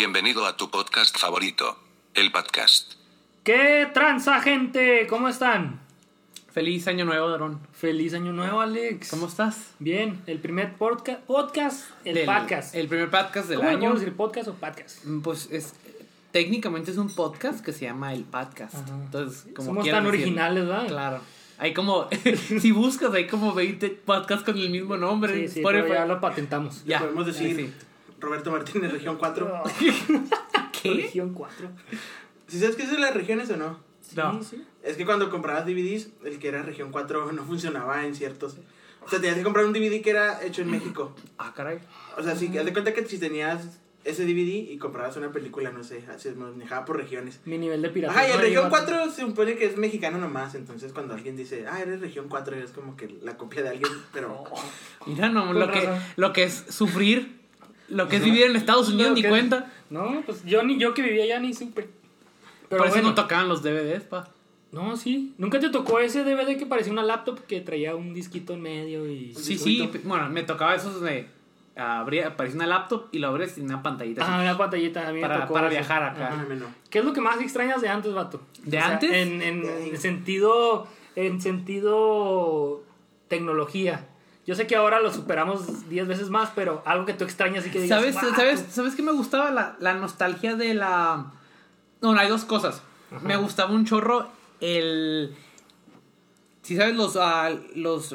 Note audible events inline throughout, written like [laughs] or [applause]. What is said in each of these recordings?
Bienvenido a tu podcast favorito, el podcast. ¿Qué tranza, gente? ¿Cómo están? Feliz año nuevo, Darón. Feliz año nuevo, Alex. ¿Cómo estás? Bien, el primer podca- podcast, el Del- podcast. El primer podcast del ¿Cómo le año. podemos decir podcast o podcast? Mm, Pues es técnicamente es un podcast que se llama el podcast. Ajá. Entonces, como Somos tan decir. originales, ¿verdad? Claro. Hay como [laughs] si buscas hay como 20 podcasts con el mismo nombre. Sí, sí, pero ya lo patentamos. Ya, Podemos decir sí. Roberto Martínez, región 4. [laughs] ¿Qué? Región 4. ¿Sí sabes qué es las regiones o no? No. Sí, sí. Es que cuando comprabas DVDs, el que era región 4 no funcionaba en ciertos. O sea, tenías que comprar un DVD que era hecho en México. [clears throat] Ah, caray. O sea, sí, haz de cuenta que si tenías ese DVD y comprabas una película, no sé, se manejaba por regiones. Mi nivel de pirata. Ajá, y el región 4 se supone que es mexicano nomás. Entonces, cuando alguien dice, ah, eres región 4, es como que la copia de alguien, pero. Mira, no, lo que, lo que es sufrir, lo que es vivir en Estados Unidos ni que- cuenta. No, pues yo ni yo que vivía allá ni supe. Pero Por eso bueno. no tocaban los DVDs, pa. No, sí. ¿Nunca te tocó ese DVD que parecía una laptop que traía un disquito en medio y... Sí, sí, bueno, me tocaba esos de abría, aparecía una laptop y lo abres y una pantallita así, Ah, una pantallita. A mí me para, tocó para viajar acá. Ajá. Ah, no. ¿Qué es lo que más extrañas de antes, vato? ¿De antes? En, en sentido, en sentido tecnología. Yo sé que ahora lo superamos 10 veces más, pero algo que tú extrañas y que digas, ¿Sabes. ¿sabes, ¿Sabes qué me gustaba? La, la nostalgia de la... No, no, hay dos cosas. Me gustaba un chorro el... Si sabes los, ah, los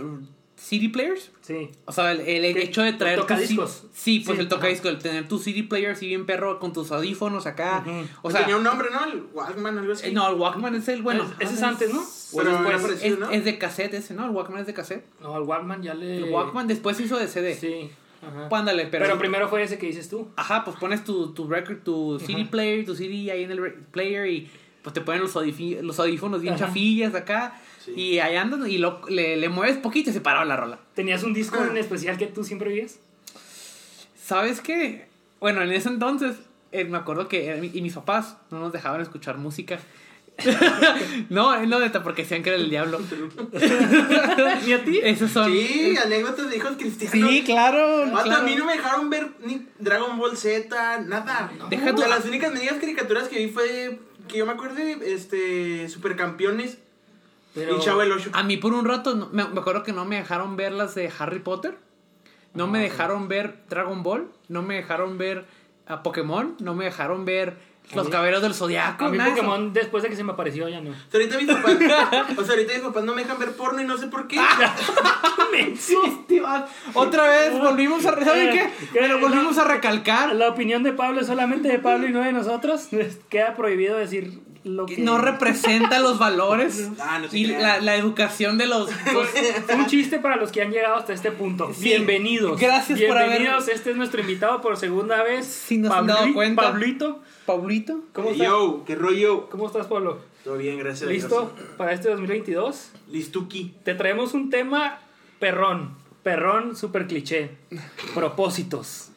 CD players? Sí. O sea, el, el hecho de traer ¿Los tu tocadiscos? Sí, pues Sí, el tocadisco, el tener tu CD player así bien perro con tus audífonos acá. O sea, tenía un nombre, ¿no? El Walkman, algo así. eh, no, el Walkman es el bueno. ese es antes, ¿no? Pero Es, ¿no? es de cassette ese, ¿no? El Walkman es de cassette. No, el Walkman ya le... El Walkman después hizo de CD. Sí. Ajá. Ándale, pero... Pero, primero fue ese que dices tú. Ajá, pues pones tu, tu record, tu CD player, tu CD ahí en el player y pues te ponen los, los audífonos bien Ajá. chafillas acá Sí. y ahí andan y lo, le, le mueves poquito y se paraba la rola. ¿Tenías un disco Ah. en especial que tú siempre vivías? ¿Sabes qué? Bueno, en ese entonces eh, me acuerdo que eh, mi- y mis papás no nos dejaban escuchar música. [laughs] no, eh, no, neta, porque decían que era el diablo. [laughs] ¿Ni a ti? Esos son... Sí, anécdotas de hijos cristianos. Sí, claro. Vato, claro. a mí no me dejaron ver ni Dragon Ball Z, nada. Deja O tú- sea, las únicas medidas caricaturas que vi fue que yo me acuerde, este, Supercampeones Pero- y Chavo el 8. A mí por un rato, no- me, me acuerdo que no me dejaron ver las de Harry Potter. No me dejaron ver Dragon Ball. No me dejaron ver a Pokémon. No me dejaron ver Los Caballeros del Zodiaco. A mí nada de eso. Pokémon, después de que se me apareció, ya no. O sea, ahorita mis papás, [laughs] o sea, ahorita mis papás no me dejan ver porno y no sé por qué. [laughs] Va- Otra vez volvimos a... ¿Saben qué? ¿Qué? [laughs] Pero volvimos a recalcar. La opinión de Pablo es solamente de Pablo y no de nosotros. Queda prohibido decir lo que... No representa los valores Ah, [laughs] no y la, la educación de los... [laughs] los- Un chiste para los que han llegado hasta este punto. Sí. Bienvenidos. Gracias por haber- Bienvenidos. Este es nuestro invitado por segunda vez. Si nos han dado Pabli- cuenta. Pablito. Paulito. ¿Cómo estás? Yo, qué rollo. ¿Cómo estás, Pablo? Todo bien, gracias. a ¿Listo para este 2022? Dios. Listuki. Te traemos un tema perrón. Perrón super cliché. [laughs] Propósitos.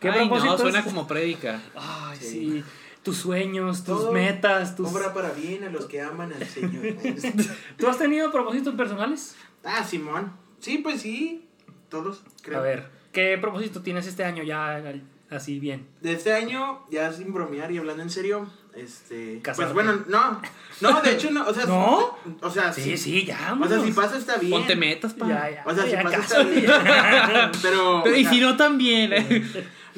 ¿Qué Ay, propósitos? no, suena como prédica. Ay, sí. Tus sueños, tus Todo metas, tus... Obra para bien a los que aman al Señor. [laughs] ¿Tú has tenido propósitos personales? ah, Simón. Sí, pues sí. Todos, creo. A ver, ¿qué propósito tienes este año ya así bien? De este año, ya sin bromear y hablando en serio, este... Casarte. Pues bueno, no. No, de hecho no, o sea... [laughs] ¿No? O sea, Sí, sí. sí, ya. O sea, vámonos. si pasa está bien. Ponte metas, pa. Ya, ya. O sea, si pasa está bien. [laughs] Pero... Pero, y si no también.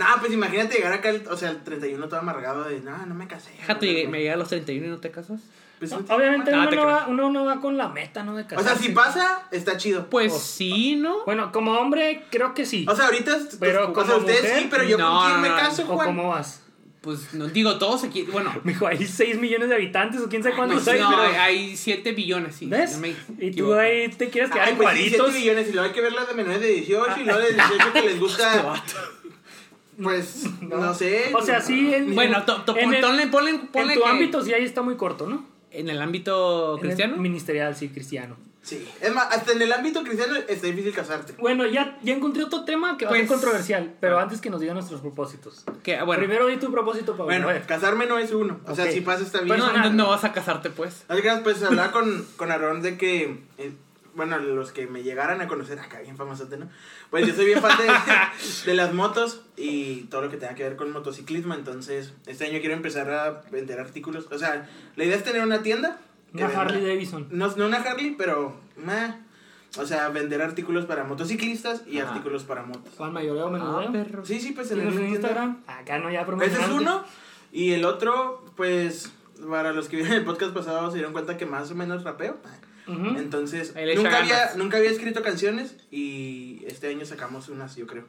No, pues imagínate llegar acá, el- o sea, el 31 todo amargado de, no, no me casé. Déjate, me llega a los 31 y no te casas. Pues, Obviamente Ah, uno, no va, uno no va con la meta, ¿no? De O casarse. sea, si pasa, está chido. Pues Oh. sí, ¿no? Bueno, como hombre, creo que sí. O sea, ahorita, Pero o como sea, ustedes mujer, sí, pero yo no, con quién me no, caso, ¿O Juan. cómo vas? Pues no digo, todos aquí. Bueno, [laughs] Mijo, hay 6 millones de habitantes o quién sabe cuántos no, hay, pero... hay 7 billones, sí. ¿Ves? no me y tú ahí te quieres quedar Ay, en pues sí, 7 cuadritos. millones y luego hay que ver las de menores de 18 y luego de [laughs] 18 que les gusta, pues, [laughs] no, sé. O sea, sí, en, Bueno, to- to- en el- ponle, en tu que- ámbito sí ahí está muy corto, ¿no? En el ámbito En el cristiano. ministerial, sí, cristiano. Sí. Es más, hasta en el ámbito cristiano está difícil casarte. Bueno, ya, ya encontré otro tema que va a ser Pues- controversial, pero antes que nos digan nuestros propósitos. Que, ah, bueno, Primero di tu propósito, Pablo. Bueno, casarme no es uno. O sea, si pasa está bien. bueno, personal. no, no vas a casarte, pues. Así que pues hablaba con, con Aarón de que, eh, bueno, los que me llegaran a conocer, acá bien famosote, ¿no? Pues yo soy bien fan de, [laughs] de las motos y todo lo que tenga que ver con motociclismo, entonces este año quiero empezar a vender artículos. O sea, la idea es tener una tienda. Una venda- Harley Davidson. No, no una Harley, pero... meh. o sea, vender artículos para motociclistas y Ajá. artículos para motos. ¿Cuál mayoreo? Ah, perro. Sí, sí, pues tener ¿Tienes una un tienda. Instagram? Acá no ya Ese es uno. Y el otro, pues, para los que vieron el podcast pasado se dieron cuenta que más o menos rapeo. Entonces, Ahí le echa nunca había, ganas. nunca había escrito canciones y este año sacamos unas, yo creo.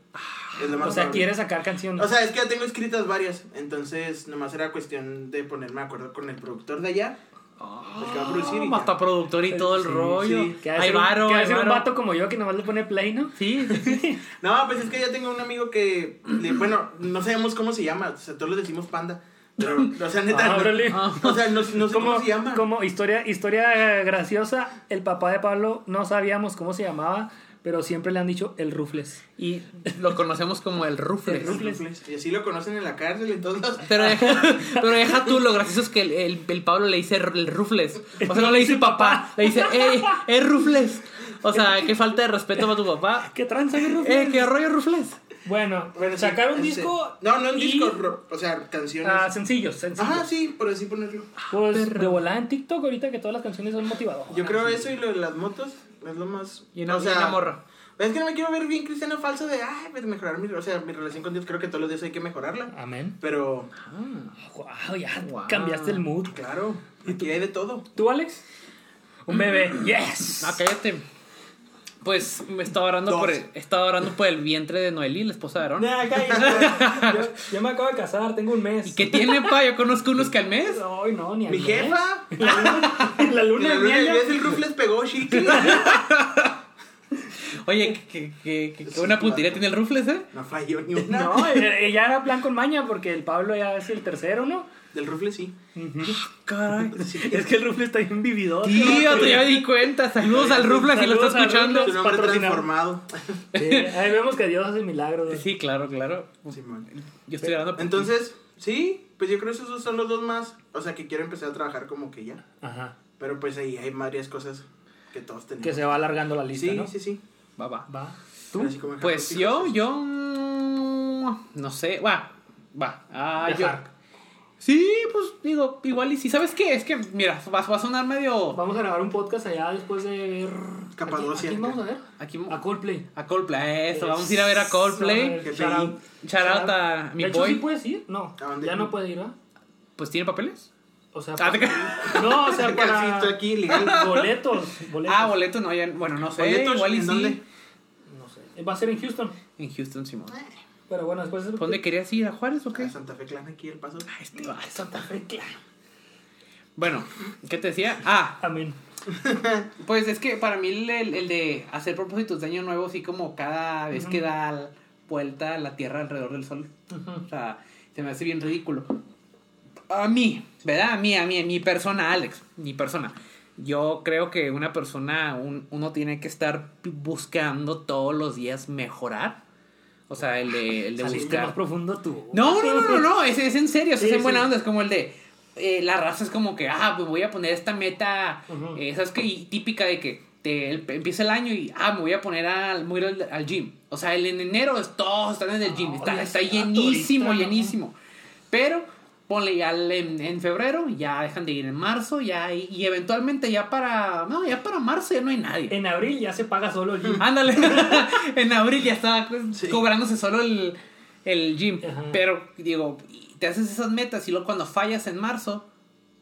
Es lo más O sea, probable. quieres sacar canciones. O sea, es que ya tengo escritas varias, entonces nomás era cuestión de ponerme de acuerdo con el productor de allá. El que va a producir y ya. hasta productor y todo el Sí, rollo. sí. que ha de Hay ser un- varo, que ha de hay ser un varo. vato como yo que nomás le pone play, ¿no? Sí, sí, sí. [laughs] No, pues es que ya tengo un amigo que, le- bueno, no sabemos cómo se llama, o sea, todos le decimos panda. Pero, o sea, neta, Ah, no- órale. o sea, no, no sé cómo se llama. Como historia, historia graciosa, el papá de Pablo no sabíamos cómo se llamaba, pero siempre le han dicho el Rufles. Y lo conocemos como el Rufles. El Rufles. Y así lo conocen en la cárcel en todos lados. Pero deja, [laughs] pero deja tú, lo gracioso es que el, el, el Pablo le dice el Rufles. O sea, no le dice papá, [laughs] le dice, ¡Ey, es Rufles! O sea, qué falta de respeto para tu papá. [laughs] ¿Qué tranza, mi Rufles? ¡Eh, qué rollo Rufles! Bueno, Bueno, sí, sacar un ese- disco. No, no un y- disco, ro- o sea, canciones. Ah, sencillos, sencillos. Ajá, sí, por así ponerlo. Pues de volada en TikTok ahorita que todas las canciones son motivadoras. Yo creo eso y lo de las motos es lo más. Y una, o sea, y una morra. Es que no me quiero ver bien cristiano falso de, ay, pues mejorar mi, o sea, mi relación con Dios. Creo que todos los días hay que mejorarla. Amén. Pero, Wow, ya Wow. cambiaste el mood. claro, aquí hay de todo. ¿Tú, Alex? Un bebé. Yes. Ah, cállate. Pues me estaba orando, Dos. por el, estaba orando por el vientre de Noelí, la esposa de Aarón. Nah, cállate. [laughs] yo, yo me acabo de casar, tengo un mes. ¿Y qué tiene, pa? Yo conozco unos que al mes. Ay, no, ni al Mi mes. jefa, En la luna la de luna de miel. miel, el roof les pegó chicle. [laughs] Oye, que, que, que, que una puntería tiene el Rufles, ¿eh? No falló ni una. No, ya era plan con maña porque el Pablo ya es el tercero, ¿no? Del rufle sí. Caray. [laughs] Es que el Rufle está bien vividor. Tío, te ya me di cuenta. Saludos al Rufles si lo está escuchando. Su nombre transformado. ahí vemos que Dios hace milagros. Sí, claro, claro. Yo estoy por Entonces, sí, pues yo creo que esos son los dos más. O sea, que quiero empezar a trabajar como que ya. Ajá. Pero pues ahí hay varias cosas que todos tenemos. Que se va alargando la lista, Sí, ¿no? sí, sí. Va, va. Va. Como Pues yo, yo. mm, No sé. Va. Va. Ah, yo. Sí, pues digo, igual y si sabes qué, es que, mira, va, va a sonar medio. Vamos a grabar un podcast allá después de ver. Capadocia. ¿A quién, a quién vamos a ver? Aquí, A Coldplay. a Coldplay, eso, vamos a ir a ver a Coldplay. Shout out. Shout out a mi de hecho, boy. sí puedes ir. No, ¿A dónde? ya no puede ir, ¿verdad? Pues tiene papeles. O sea, Ah, te- no, o sea, [laughs] Sí, estoy para aquí legal. boletos, boletos. Ah, boleto, no, ya, bueno, no sé. ¿Boletos igual y en sí. dónde? No sé. Va a ser en Houston. En Houston, Simón. Pero bueno, después. ¿Dónde querías ir? ¿A Juárez o qué? A Santa Fe Clan aquí el paso. Ah, este va. Santa Fe, claro. Bueno, ¿qué te decía? Ah, Amén. [laughs] pues es que para mí el, el- el de hacer propósitos de año nuevo, así como cada vez que da la vuelta la Tierra alrededor del Sol. O sea, se me hace bien ridículo. A mí, ¿verdad? A mí, a mí, a mi persona, Alex, mi persona. Yo creo que una persona, un- uno tiene que estar buscando todos los días mejorar. O sea, el de, el de buscar. más profundo tú. No, no, no, no, no, es, es en serio, Sí, es en buena onda, es como el de, eh, la raza es como que, ah, pues voy a poner esta meta, eh, ¿sabes qué? Y típica de que te, el- empieza el año y, ah, me voy a poner al, voy a ir al, al gym. O sea, el en enero es, todos están en el gym, No, está, está llenísimo, ahorita, ¿no? llenísimo. Pero, ponle ya en, en febrero, ya dejan de ir en marzo, ya, y, y eventualmente ya para, no, ya para marzo ya no hay nadie. En abril ya se paga solo el gym. [laughs] Ándale. [laughs] en abril ya estaba pues, Sí. cobrándose solo el, el gym. Ajá. Pero, digo, te haces esas metas y luego cuando fallas en marzo,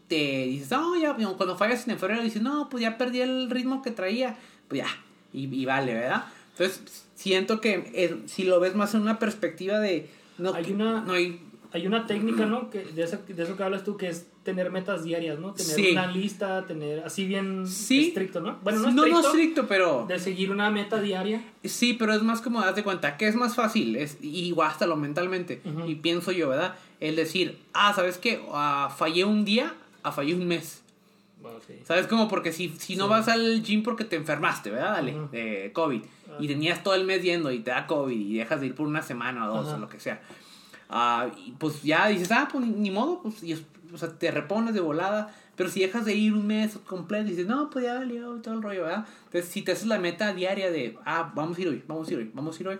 te dices, no, ya, cuando fallas en febrero, dices, no, pues ya perdí el ritmo que traía. Pues ya, y, y vale, ¿verdad? Entonces, siento que eh, si lo ves más en una perspectiva de. No, Hay una- no hay. Hay una técnica, ¿no? Que de, eso, de eso que hablas tú, que es tener metas diarias, ¿no? Tener Sí. una lista, tener así bien Sí. estricto, ¿no? Bueno, no no, estricto, no estricto, pero. de seguir una meta diaria. Sí, pero es más como date cuenta que es más fácil, es hasta lo mentalmente. Y pienso yo, ¿verdad? El decir, ah, ¿sabes qué? Ah, fallé un día, a fallé un mes. Bueno, sí. ¿Sabes? Como porque si, si no Sí. vas al gym porque te enfermaste, ¿verdad? Dale, Ujú. de COVID. Ah. Y tenías todo el mes yendo y te da COVID y dejas de ir por una semana o dos o lo que sea. Ah, y pues ya dices, ah, pues ni, modo, pues y o sea, te repones de volada. Pero si dejas de ir un mes completo y dices, no, pues ya valió todo el rollo, ¿verdad? Entonces, si te haces la meta diaria de, ah, vamos a ir hoy, vamos a ir hoy, vamos a ir hoy,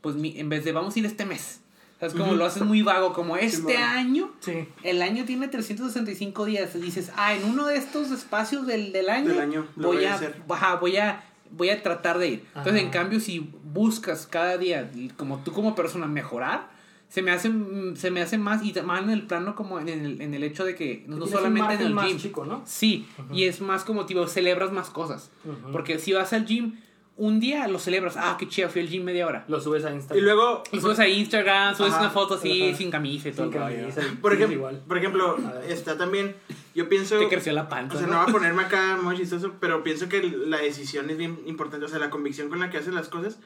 pues mi- en vez de vamos a ir este mes. ¿Sabes? Como Ujú. lo haces muy vago, como este Simón. año, Sí. el año tiene 365 días. Dices, ah, en uno de estos espacios del, del año, Del año voy, voy a a, ajá, voy a voy a tratar de ir. Entonces, Ajá. en cambio, si buscas cada día, como tú como persona, mejorar, se me hace, mm, se me hace más, y más en el plano como en el, en el hecho de que no solamente en el más gym. chico, ¿no? Sí, y es más como, tipo, celebras más cosas. Ujú. Porque si vas al gym, un día lo celebras, ah, qué chido, fui al gym media hora. Lo subes a Y Instagram. luego, Y subes a Instagram, subes Ajá, una foto así, ajá. sin camisa y todo. Sin camisa y- por, ejemplo, igual. por ejemplo, está también, yo pienso... Te creció la panza. O sea, ¿no? no voy a ponerme acá muy chistoso, pero pienso que la decisión es bien importante, o sea, la convicción con la que haces las cosas.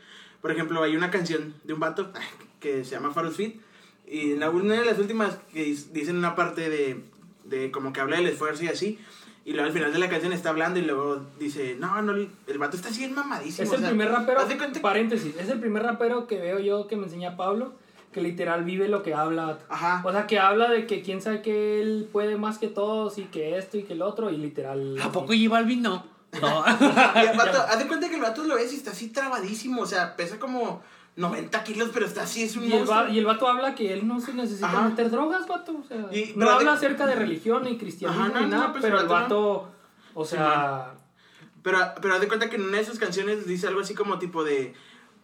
Por ejemplo, hay una canción de un vato que se llama Faros Fit, y en la- una de las últimas que dicen una parte de, de como que habla del esfuerzo y así, y luego al final de la canción está hablando y luego dice, no, no, el vato está así bien mamadísimo. Es o el sea, primer rapero, paréntesis, es el primer rapero que veo yo que me enseña Pablo, que literal vive lo que habla. Ajá. O sea, que habla de que quién sabe que él puede más que todos y que esto y que el otro y literal... ¿A poco J Balvin no? No. [laughs] Y el vato, haz de cuenta que el vato lo ves y está así trabadísimo, o sea, pesa como 90 kilos, pero está así, es un Y el, va- y el vato habla que él no se necesita Ajá. meter drogas, vato. O sea, Y- no habla de- acerca de religión ni cristianismo Ajá, no, ni no, nada, pues pero el vato, o sea, Pero, pero haz de cuenta que en una de sus canciones dice algo así como tipo de,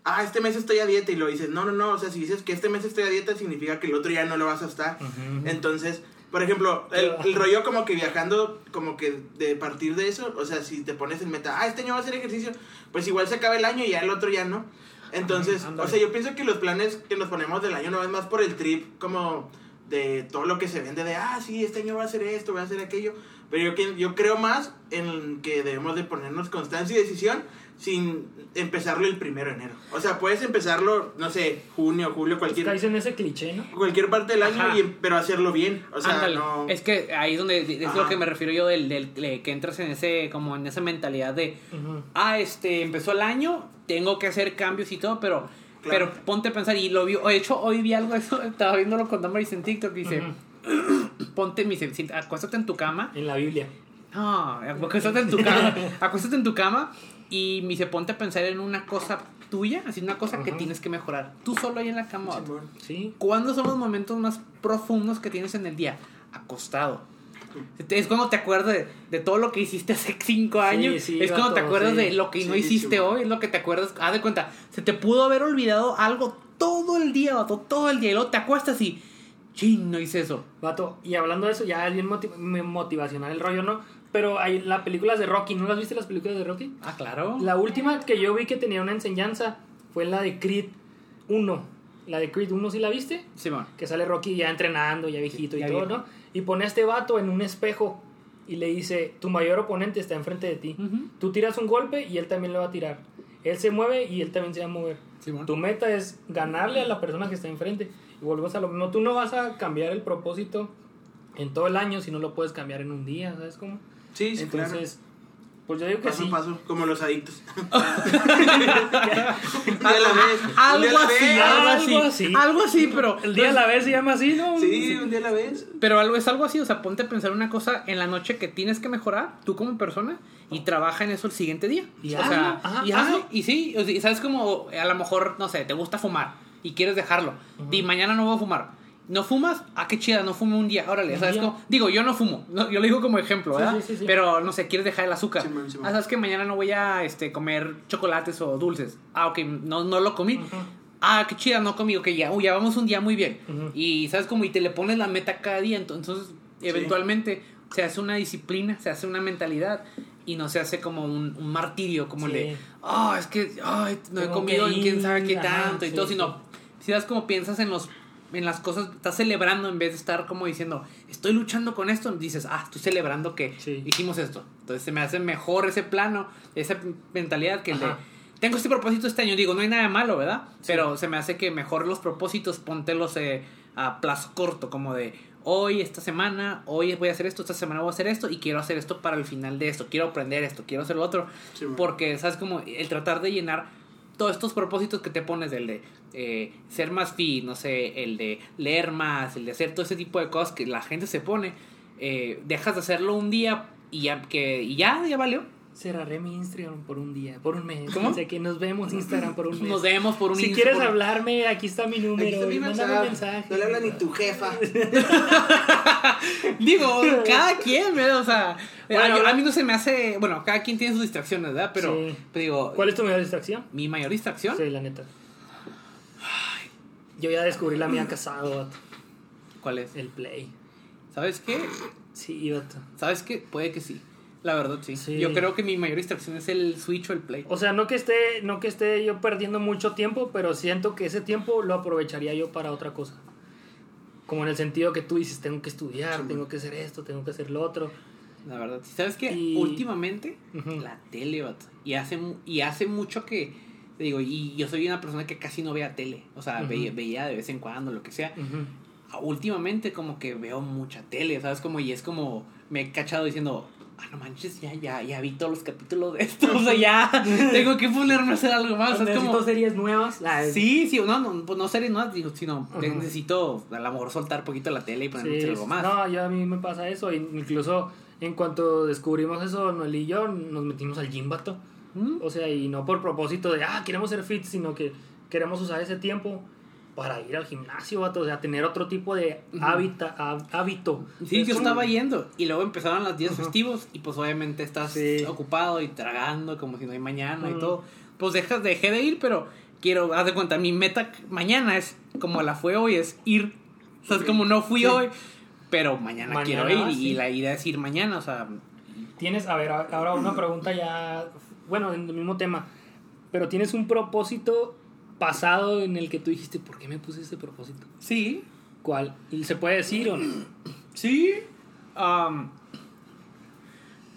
ah, este mes estoy a dieta y lo dices, no, no, no, o sea, si dices que este mes estoy a dieta significa que el otro ya no lo vas a estar. Entonces, por ejemplo, el, el rollo como que viajando, como que de partir de eso, o sea, si te pones en meta, ah, este año va a hacer ejercicio, pues igual se acaba el año y ya el otro ya no. Entonces, o sea, yo pienso que los planes que nos ponemos del año no es más por el trip, como de todo lo que se vende de, ah, sí, este año va a hacer esto, va a hacer aquello. Pero yo, yo creo más en que debemos de ponernos constancia y decisión sin empezarlo el primero de enero. O sea, puedes empezarlo, no sé, junio, julio, cualquier, caes en ese cliché, ¿no? cualquier parte del año, y, pero hacerlo bien. O sea, Ándale. no... Es que ahí es donde es Ajá. lo que me refiero yo del, del- de que entras en ese como en esa mentalidad de Ujú. ah este empezó el año tengo que hacer cambios y todo pero Claro. pero ponte a pensar y lo vi de hecho hoy vi algo de eso [laughs] estaba viéndolo con Damaris en TikTok y dice [clears throat] ponte me dice "Si- acuéstate en tu cama En la Biblia. no acuéstate en tu cama [laughs] acuéstate en tu cama y me dice ponte a pensar en una cosa tuya así una cosa que tienes que mejorar tú solo ahí en la cama. Simón. Sí. ¿Cuándo son los momentos más profundos que tienes en el día? Acostado. Es cuando te acuerdas de, de todo lo que hiciste hace cinco años. sí, es cuando te acuerdas sí. de lo que no Sí, hiciste hoy. Es lo que te acuerdas. Haz de cuenta, se te pudo haber olvidado algo todo el día, vato, todo el día. Y luego te acuestas y. Chin, no hice eso. Vato, y hablando de eso, ya es bien motiv- motivacional el rollo, ¿no? Pero hay las películas de Rocky, ¿no las viste las películas de Rocky? Ah, claro. La última que yo vi que tenía una enseñanza fue la de Creed 1. La de Creed 1, ¿sí la viste? Simón. Que sale Rocky ya entrenando, ya viejito y Ya todo, viejo. ¿no? Y pone a este vato en un espejo y le dice, tu mayor oponente está enfrente de ti. Tú tiras un golpe y él también le va a tirar. Él se mueve y él también se va a mover. Tu meta es ganarle a la persona que está enfrente. Y volvemos a lo mismo. Tú no vas a cambiar el propósito en todo el año si no lo puedes cambiar en un día, ¿sabes cómo? Sí, sí, claro. Entonces, pues yo digo que Paso sí. a paso, como los adictos. [laughs] un día a la vez. un día a Algo la así, vez. algo Algo así. Algo así, pero. El día a la vez se llama así, ¿no? Sí, un día a la vez. Pero algo es algo así, o sea, ponte a pensar una cosa en la noche que tienes que mejorar, tú como persona, y trabaja en eso el siguiente día. Y o hazlo, sea, ajá, y hazlo. hazlo. Y sí, o sea, sabes como a lo mejor, no sé, te gusta fumar y quieres dejarlo. Y mañana no voy a fumar. ¿No fumas? Ah, qué chida, no fumo un día. Órale, ¿sabes cómo? Digo, yo no fumo. no, yo lo digo como ejemplo, Sí, ¿verdad? sí, sí, sí. Pero, no sé, quieres dejar el azúcar. Simón, Simón. Ah, ¿sabes que mañana no voy a este, comer chocolates o dulces? Ah, ok, no, no lo comí. Ah, qué chida, no comí. Ok, ya, uy, ya vamos un día muy bien. Y, ¿sabes cómo? Y te le pones la meta cada día. ento- Entonces, eventualmente se hace una disciplina, se hace una mentalidad y no se hace como un, un martirio, como el Sí. de, ah, es que, ay, no he comido en quién sabe qué ajá, tanto y sí, todo, sí. sino, si das como piensas en los en las cosas, estás celebrando en vez de estar como diciendo, estoy luchando con esto, dices, ah, estoy celebrando que Sí. hicimos esto. Entonces se me hace mejor ese plano, esa mentalidad que el de, tengo este propósito este año, digo, no hay nada de malo, ¿verdad? Pero se me hace que mejor los propósitos póntelos eh, a plazo corto, como de hoy, esta semana, hoy voy a hacer esto, esta semana voy a hacer esto y quiero hacer esto para el final de esto, quiero aprender esto, quiero hacer lo otro. Sí, porque, ¿sabes? Como el tratar de llenar todos estos propósitos que te pones del de eh, ser más fit, no sé, el de leer más, el de hacer todo ese tipo de cosas que la gente se pone, eh, dejas de hacerlo un día y ya, que, y ya, ya valió. Cerraré mi Instagram por un día, por un mes. ¿Cómo? O sea, que nos vemos Instagram por un [laughs] mes. Nos vemos por un Si quieres por- hablarme, aquí está mi número. Aquí está mi y mándame un mensaje. No le habla ni tu jefa. [laughs] Digo, cada quien, ¿verdad? O sea, Bueno, a, yo- a ahora- mí no se me hace. Bueno, cada quien tiene sus distracciones, ¿verdad? Pero, Sí. pero digo, ¿Cuál es tu mayor distracción? mi mayor distracción. Sí, la neta. Yo ya descubrí la mía casado, vato. ¿Cuál es? El play. ¿Sabes qué? Sí, vato. ¿Sabes qué? Puede que sí. La verdad, sí. Sí. Yo creo que mi mayor distracción es el Switch o el Play. O sea, no que esté, no que esté yo perdiendo mucho tiempo, pero siento que ese tiempo lo aprovecharía yo para otra cosa. Como en el sentido que tú dices, tengo que estudiar, tengo que hacer esto, tengo que hacer lo otro. La verdad. ¿Sabes qué? Y- Últimamente, la tele, vato. Y hace, y hace mucho que. Te Digo, y yo soy una persona que casi no vea tele. O sea, veía, veía de vez en cuando, lo que sea. Ah, Últimamente, como que veo mucha tele, ¿sabes? Como, y es como. Me he cachado diciendo. Ah, no manches, ya, ya, ya vi todos los capítulos de esto. O sea, ya [laughs] tengo que ponerme a hacer algo más. Es Necesito como. series nuevas. Sí, sí, no, no, pues no series nuevas, digo, sino Ajá. necesito a lo mejor soltar poquito la tele y ponerme a Sí, hacer algo más. No, yo a mí me pasa eso. Incluso en cuanto descubrimos eso, Noel y yo nos metimos al gym, vato. ¿Mm? O sea, y no por propósito de, ah, queremos ser fit, sino que queremos usar ese tiempo para ir al gimnasio, vato. O sea, tener otro tipo de Ujú. hábita, há- hábito. Sí, Es yo estaba yendo y luego empezaron los días Ajá. festivos y pues obviamente estás Sí. ocupado y tragando como si no hay mañana y Ujú. todo. Pues dejas, dejé de ir, pero quiero, haz de cuenta, mi meta mañana es como la fue hoy, es ir. O sea, es como no fui Sí. hoy, pero mañana, Mañana quiero ir vas, y sí. la idea es ir mañana, o sea, Tienes, a ver, ahora una pregunta ya, bueno, en el mismo tema, pero tienes un propósito pasado en el que tú dijiste, ¿por qué me puse ese propósito? sí, ¿Cuál? ¿Y se puede decir o no? [clears throat] sí.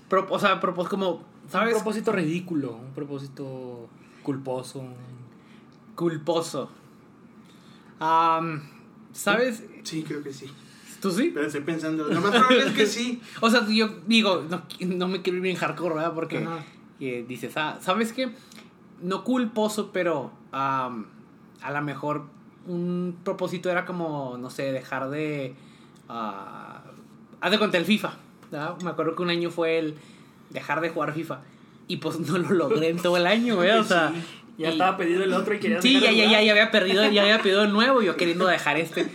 pro- o sea, propos como, ¿sabes? Un propósito ridículo, un propósito culposo. Culposo. Am, ¿Sabes? Sí, creo que sí. ¿Tú sí? Pero estoy pensando. Lo más probable es que sí. [laughs] O sea, yo digo, no, no me quiero ir bien hardcore, ¿verdad? Porque Ajá. Eh, dices, ah, ¿sabes qué? No culposo, pero am, a lo mejor un propósito era como, no sé, dejar de... ah, haz de cuenta el FIFA, ¿verdad? Me acuerdo que un año fue el dejar de jugar FIFA. Y pues no lo logré en todo el año, ¿verdad? O [laughs] sea... Ya y- estaba pedido el otro y querías Sí, ya, ya, ya, ya había perdido, ya había pedido el nuevo, yo queriendo [laughs] dejar este.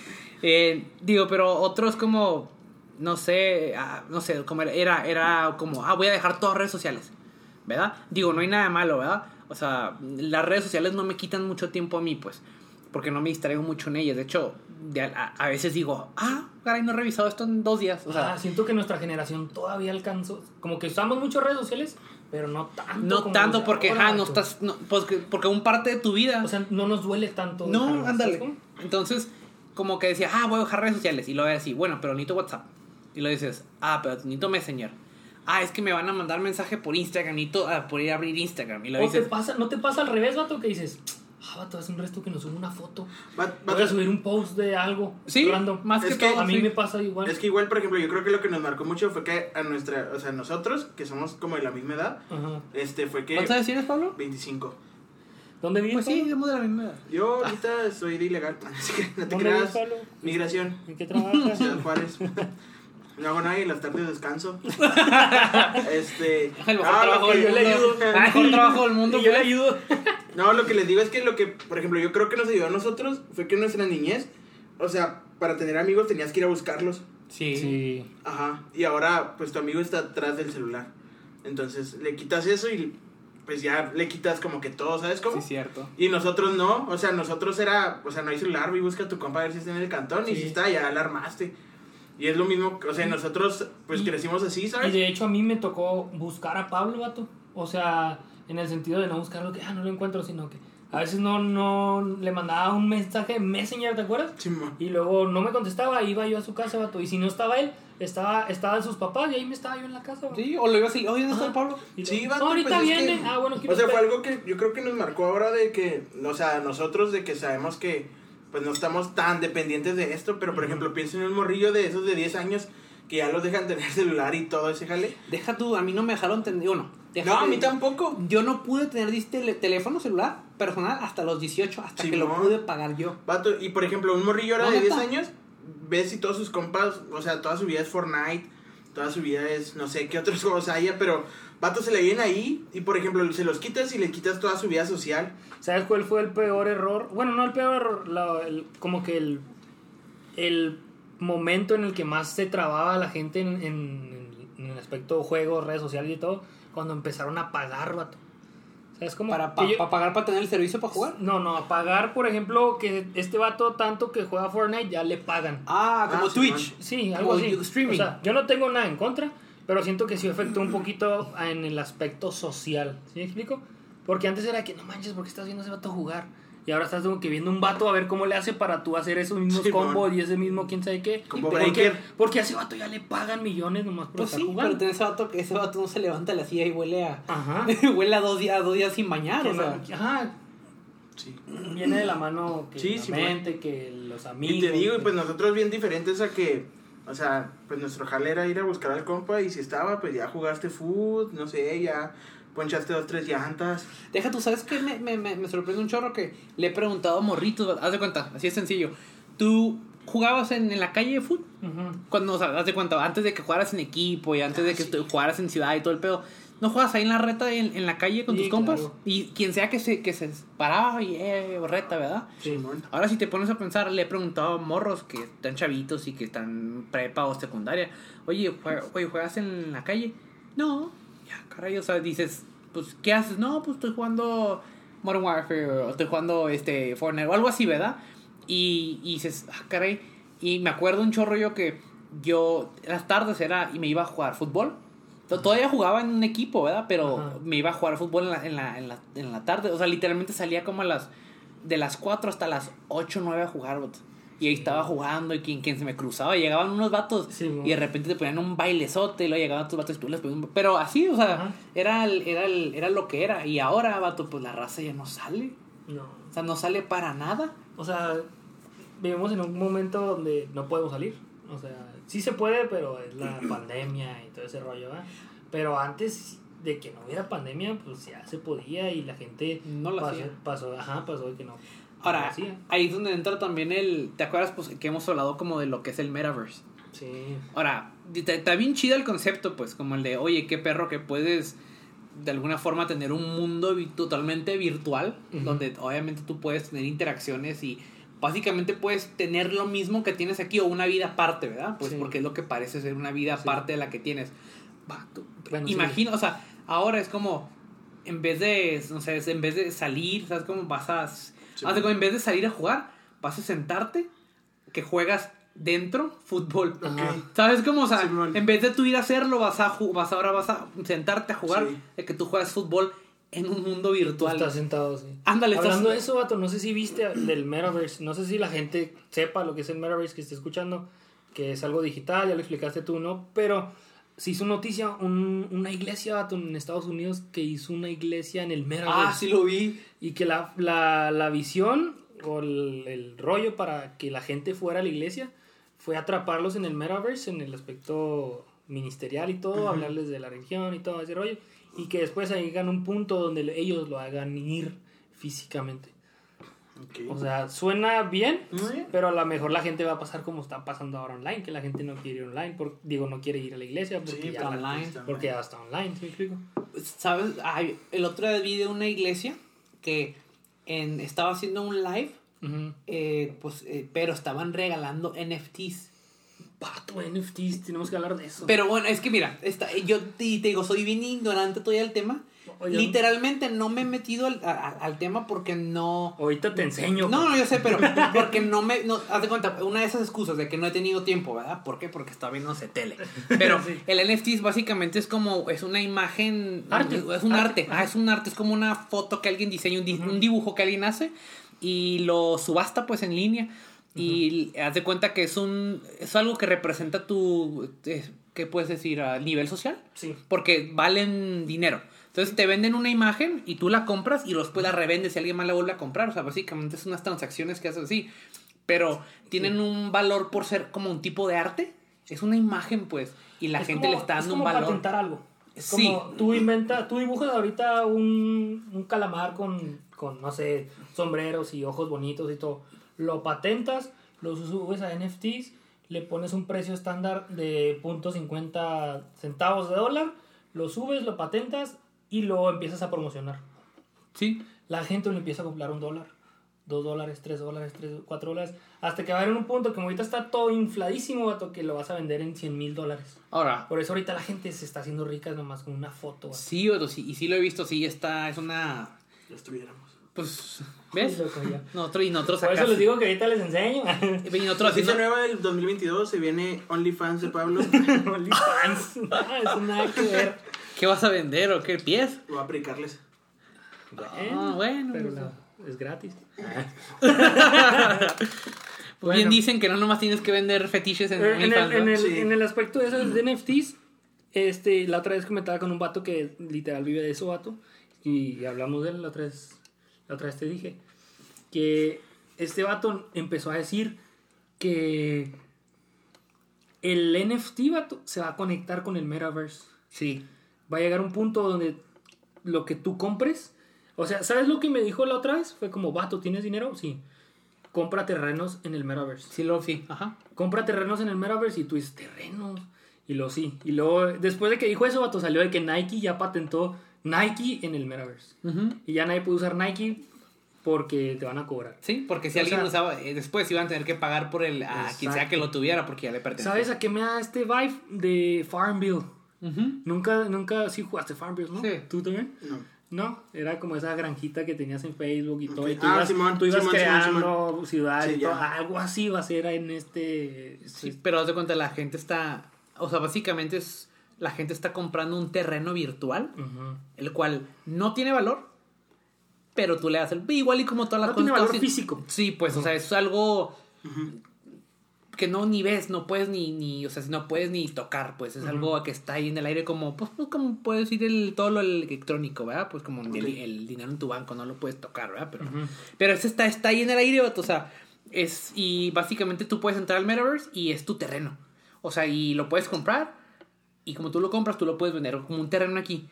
Eh, digo, pero otros como, no sé, ah, no sé, como era- era, era como, ah, voy a dejar todas redes sociales, ¿verdad? Digo, no hay nada malo, ¿verdad? O sea, las redes sociales no me quitan mucho tiempo a mí, pues, porque no me distraigo mucho en ellas. De hecho, de a, a veces digo, ah, caray, no he revisado esto en dos días. O sea, Ah, siento que nuestra generación todavía alcanzó, como que usamos mucho redes sociales, pero no tanto. no como tanto porque, ah, no estás, no, pues, que- porque un parte de tu vida... O sea, no nos duele tanto. No, ándale. Entonces, como que decía, ah, voy a bajar redes sociales. Y luego decía, bueno, pero necesito WhatsApp. Y lo dices, ah, pero necesito Messenger. Ah, es que me van a mandar mensaje por Instagram. Necesito ah, por ir a abrir Instagram. Y lo O te dices, pasa, ¿No te pasa al revés, vato? Que dices, ah, vato, hace un resto que nos sube una foto. Va- va- Voy a subir un post de algo. sí, random. más que, Es que todo. A mí sí. me pasa igual. Es que igual, por ejemplo, yo creo que lo que nos marcó mucho fue que a nuestra, o sea, nosotros, que somos como de la misma edad, Ajá. este, fue que... ¿Cuántos años tienes, Pablo? 25. ¿Dónde vives? Pues sí, somos de la misma edad. Yo ahorita soy de ilegal, [laughs] así que no te ¿Dónde vives, creas. Pablo? Migración, ¿En qué trabajas? [laughs] Ciudad Juárez. [laughs] No hago nada y en las tardes descanso. [laughs] este. El mejor ah, trabajo lo del que- yo le ayudo. mundo. El mejor trabajo del mundo. Y [laughs] yo le pues. ayudo. No, lo que les digo es que lo que, por ejemplo, yo creo que nos ayudó a nosotros fue que en nuestra niñez, o sea, para tener amigos tenías que ir a buscarlos. Sí. Sí. Ajá. Y ahora, pues tu amigo está atrás del celular. Entonces, le quitas eso y pues ya le quitas como que todo, ¿sabes cómo? Sí, cierto. Y nosotros no, o sea, nosotros era, o sea, no hay celular, y busca a tu compa a ver si está en el cantón y si está, ya alarmaste. Y es lo mismo, o sea, nosotros pues Y- crecimos así, Y ¿sabes? de hecho a mí me tocó buscar a Pablo, vato. O sea, en el sentido de no buscarlo que, ah, no lo encuentro, sino que a veces no, no le mandaba un mensaje en Messenger, ¿te acuerdas? Simón. Y luego no me contestaba, iba yo a su casa, vato. Y si no estaba él, estaba, estaban sus papás y ahí me estaba yo en la casa, vato. Sí, o lo iba así, oye, ¿dónde está el. Pablo? Y Sí, vato, "No, ahorita pues, es viene. que- ah, bueno, quiero O sea, fue esperar". algo que yo creo que nos marcó ahora de que, o sea, nosotros de que sabemos que pues no estamos tan dependientes de esto, pero por ejemplo, pienso en un morrillo de esos de 10 años que ya los dejan tener [laughs] celular y todo ese jale. Deja tú, a mí no me dejaron tener. Bueno, No, a mí tampoco. Yo no pude tener tele- teléfono celular personal hasta los 18, hasta que lo pude pagar yo. Vato, y por ejemplo, un morrillo ahora de 10 neta. años, ves si todos sus compas, o sea, toda su vida es Fortnite, toda su vida es no sé qué otros [laughs] juegos haya, pero vato se le viene ahí y por ejemplo, se los quitas y le quitas toda su vida social. ¿Sabes cuál fue el peor error? Bueno, no el peor error, la- el- como que el, el momento en el que más se trababa la gente en, en- en el aspecto juegos, redes sociales y todo, cuando empezaron a pagar, vato. ¿Sabes cómo? Para, pa- yo- pa pagar para tener el servicio para jugar. No, no, a pagar, por ejemplo, que este vato tanto que juega Fortnite ya le pagan. Ah, como Ah, Twitch. Sí, algo Como así. you- streaming. O sea, yo no tengo nada en contra, pero siento que sí afectó un poquito en el aspecto social. ¿Sí me explico? Porque antes era que no manches, ¿por qué estás viendo a ese vato jugar? Y ahora estás como que viendo un vato a ver cómo le hace para tú hacer esos mismos Sí, combos y ese mismo quién sabe qué. Combo porque, porque a ese vato ya le pagan millones nomás por Pues estar sí, jugando. pero ese vato que ese vato no se levanta la silla y huele a. Ajá. [laughs] huele a dos días, dos días sin bañar, o sea. ajá, Sí. viene de la mano que Sí, la sí, mente, que los amigos. Y te digo, y pues nosotros bien diferentes a que, o sea, pues nuestro jale era ir a buscar al compa y si estaba, pues ya jugaste food, no sé, ya ponchaste dos, tres llantas. Deja tú, ¿sabes qué? Me, me, me, me sorprende un chorro que le he preguntado a morritos. Haz de cuenta, así es sencillo. ¿Tú jugabas en, en la calle de fútbol? Ujú. Cuando, o sea, haz de cuenta, antes de que jugaras en equipo y antes de que sí. tú jugaras en ciudad y todo el pedo, ¿no juegas ahí en la reta en, en la calle con Sí, tus compas? claro. Y quien sea que se, que se paraba y eh, reta, ¿verdad? Sí. Simón. Ahora si te pones a pensar, le he preguntado a morros que están chavitos y que están prepa o secundaria, oye, jue- oye, ¿juegas en la calle? No, ya, caray, o sea, dices, pues, ¿qué haces? No, pues estoy jugando Modern Warfare o estoy jugando este Fortnite o algo así, ¿verdad? Y, y dices, ah, caray, y me acuerdo un chorro yo que yo, las tardes era, y me iba a jugar fútbol. To- Todavía jugaba en un equipo, ¿verdad? Pero Ajá. me iba a jugar fútbol en la, en, la, en, la, en la tarde. O sea, literalmente salía como a las... De las 4 hasta las 8 9 a jugar, vato. Y ahí estaba jugando y quien, quien se me cruzaba, llegaban unos vatos Sí, y de repente te ponían un bailezote y luego llegaban otros vatos y tú les ponías un... Pero así, o sea, era, el- era, el- era lo que era. Y ahora, vato, pues la raza ya no sale. No. O sea, no sale para nada. O sea, vivimos en un momento donde no podemos salir. O sea, sí se puede, pero es la [clears throat] pandemia y todo ese rollo, ¿verdad? Pero antes de que no hubiera pandemia, pues ya se podía y la gente No lo pasó, hacía. pasó, ajá, pasó de que no. no lo Ahora, hacía. ahí es donde entra también el... ¿Te acuerdas pues, que hemos hablado como de lo que es el metaverse? Sí. Ahora, está bien chido el concepto, pues, como el de, oye, qué perro que puedes de alguna forma tener un mundo vi- totalmente virtual, donde obviamente tú puedes tener interacciones y básicamente puedes tener lo mismo que tienes aquí o una vida aparte, ¿verdad? Pues Sí. porque es lo que parece ser una vida Sí. aparte de la que tienes. Bueno, sí. imagina, o sea, ahora es como, en vez de, no sé, en vez de salir, ¿sabes cómo vas a... Sí. cuenta, en vez de salir a jugar, vas a sentarte, que juegas dentro fútbol. ¿Sabes cómo? O sea, en vez de tú ir a hacerlo, vas a vas ahora vas a sentarte a jugar, Sí. de que tú juegas fútbol en un mundo virtual. estás sentado, sí. Ándale, estás- Hablando de eso, vato, no sé si viste del Metaverse. No sé si la gente sepa lo que es el Metaverse que esté escuchando, que es algo digital, ya lo explicaste tú, ¿no? Pero se hizo noticia un- una iglesia, vato, en Estados Unidos que hizo una iglesia en el Metaverse. Ah, sí lo vi. Y que la, la, la visión o el, el rollo para que la gente fuera a la iglesia fue atraparlos en el metaverse, en el aspecto ministerial y todo, hablarles de la religión y todo ese rollo. Y que después llegan a un punto donde ellos lo hagan ir físicamente. O sea, suena bien, pero a lo mejor la gente va a pasar como está pasando ahora online, que la gente no quiere ir online, por, digo, no quiere ir a la iglesia porque, Sí, ya, está la- online. porque ya está online, ¿sí me explico? ¿Sabes? Ay, el otro día vi de una iglesia que en, estaba haciendo un live, eh, pues, eh, pero estaban regalando NFTs. Pato, NFTs, tenemos que hablar de eso. Pero bueno, es que mira, está, yo te, te digo, soy bien ignorante todavía del tema. Oye, Literalmente no me he metido al, a- al tema porque no... Ahorita te enseño. No, no, yo sé, pero [laughs] porque no me. No, haz de cuenta, una de esas excusas de que no he tenido tiempo, ¿verdad? ¿Por qué? Porque estaba viéndose tele. Pero [laughs] Sí. el NFT básicamente es como. Es una imagen. Arte. Es un arte. Arte. Ah, es un arte. Es como una foto que alguien diseña, un, di- un dibujo que alguien hace y lo subasta, pues en línea. Y haz de cuenta que es un. Es algo que representa tu. eh, ¿Qué puedes decir? a nivel social. Sí. Porque valen dinero. Entonces te venden una imagen y tú la compras y después la revendes y alguien más la vuelve a comprar. O sea, básicamente es unas transacciones que haces así. Pero tienen un valor por ser como un tipo de arte. es una imagen, pues, y la Es gente como- le está es dando un como valor. patentar algo. Es Sí. como tú inventas, tú dibujas ahorita un, un calamar con, con, no sé, sombreros y ojos bonitos y todo. Lo patentas, lo subes a NFTs, le pones un precio estándar de .50 centavos de dólar, lo subes, lo patentas y lo empiezas a promocionar. Sí, La gente le empieza a comprar un dólar, dos dólares, tres dólares, tres, cuatro dólares, hasta que va a haber un punto que ahorita está todo infladísimo, vato, que lo vas a vender en 100 mil dólares. ahora, Por eso ahorita la gente se está haciendo rica nomás con una foto. vato. sí, vato, sí, y sí lo he visto, sí, está, es una, Ya estuviéramos. Pues, [laughs] ¿ves? Loco. Nosotros, y nosotros Por acá, eso les digo que ahorita les enseño. y nosotros Noticia nueva del 2022 se viene OnlyFans de Pablo. [laughs] OnlyFans. [laughs] No, eso nada que ver. ¿qué vas a vender o qué pies? Voy a predicarles. Ah, bueno, Pero pues, no, es gratis. Pues bien dicen que no nomás tienes que vender fetiches en Eh, en, el, en, ¿no? el, Sí. en el aspecto de esos de NFTs, este, la otra vez comentaba con un vato que literal vive de eso, vato, y hablamos de él la otra vez, la otra vez te dije, que este vato empezó a decir que el NFT, vato, se va a conectar con el metaverse. Sí. Va a llegar un punto donde lo que tú compres, o sea, ¿sabes lo que me dijo la otra vez? Fue como, vato, ¿tienes dinero? Sí. Compra terrenos en el metaverse Sí, lo, sí, ajá. compra terrenos en el Metaverse y tú dices, terrenos. Y luego sí. Y luego, después de que dijo eso, vato, salió de que Nike ya patentó Nike en el Metaverse. Y ya nadie puede usar Nike porque te van a cobrar. Sí, porque si O alguien sea- usaba, eh, después iban a tener que pagar por el, a quien sea que lo tuviera porque ya le pertenecía. ¿Sabes a qué me da este vibe de Farmville? Ujú. Nunca, nunca, sí jugaste Farmville, ¿no? Sí. ¿Tú también? No. No, era como esa granjita que tenías en Facebook y todo. Y tú Ah, ibas, Simón, tú ibas Simón, Simón, creando ciudad Sí, y todo. ya. Algo así va a ser en este... Sí, pero haz de cuenta, la gente está, o sea, básicamente es, la gente está comprando un terreno virtual, el cual no tiene valor, pero tú le das el, igual y como todas las No tiene cosas- valor físico. Sí, pues, o sea, es algo que no ni ves, no puedes ni, ni, o sea, no puedes ni tocar, pues, es algo que está ahí en el aire como, pues, pues, como puedes decir el, todo lo electrónico, ¿verdad? Pues como el, el dinero en tu banco, no lo puedes tocar, ¿verdad? Pero, pero eso está, está ahí en el aire, o sea, es, y básicamente tú puedes entrar al Metaverse y es tu terreno. O sea, y lo puedes comprar, y como tú lo compras, tú lo puedes vender como un terreno aquí.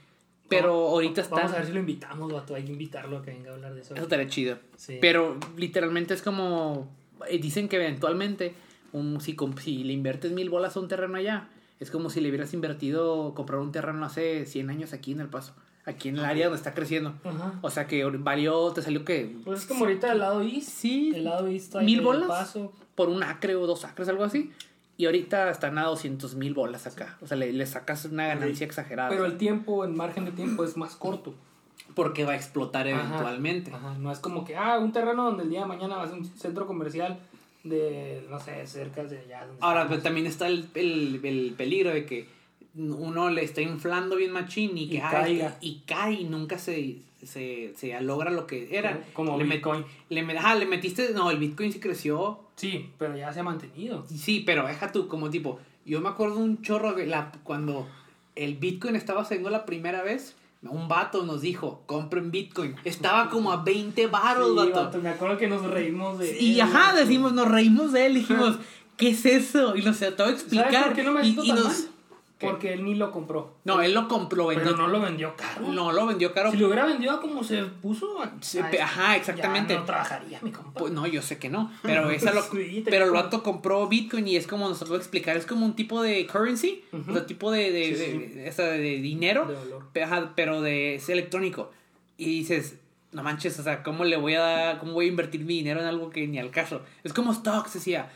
Pero ahorita está... Vamos a ver si lo invitamos, vato. Hay que invitarlo a que venga a hablar de eso. Eso estaría chido. Sí. Pero literalmente es como. eh, Dicen que eventualmente, un, si, si le inviertes mil bolas a un terreno allá, es como si le hubieras invertido comprar un terreno hace 100 años aquí en El Paso. Aquí en el área donde está creciendo. Ajá. O sea que valió, te salió que. Pues es como ahorita el lado east. Sí. El lado east ¿Mil el bolas? Paso. Por un acre o dos acres, algo así. Y ahorita están a 200 mil bolas acá. O sea, le, le sacas una ganancia exagerada. Pero el tiempo, el margen de tiempo es más corto. Porque va a explotar eventualmente. Ajá. No es como que, ah, un terreno donde el día de mañana va a ser un centro comercial de, no sé, cerca de allá. Ahora, pero también está el, el, el peligro de que uno le está inflando bien machín y que Y caiga. y cae y nunca se, se, se logra lo que era. Como le met- Bitcoin. le, met- ajá, le metiste, no, el Bitcoin sí creció. Sí, pero ya se ha mantenido. Sí, pero deja tú, como tipo, yo me acuerdo un chorro de la, cuando el Bitcoin estaba saliendo la primera vez, un vato nos dijo, compren Bitcoin. Estaba como a 20 baros, Sí, vato. vato, Me acuerdo que nos reímos de Y él, ajá, vato. decimos, nos reímos de él, dijimos, ¿qué es eso? Y nos trató de explicar. ¿Sabes por qué no me y, y nos- mal? Porque él ni lo compró. No, él lo compró, vendió. Pero no lo vendió caro. No, lo vendió caro. Si lo hubiera vendido como se puso, a- Sí, a- pe- ajá, exactamente. Ya no trabajaría, mi compa. Pues no, yo sé que no. Pero [laughs] esa lo, Sí, pero el vato compró Bitcoin y es como nosotros explicar, es como un tipo de currency, Ujú. o sea, tipo de, de, Sí, sí. de- de dinero, De valor. pe- ajá, pero de es electrónico. Y dices, no manches, o sea, ¿cómo le voy a dar, cómo voy a invertir mi dinero en algo que ni al caso? Es como stocks, decía.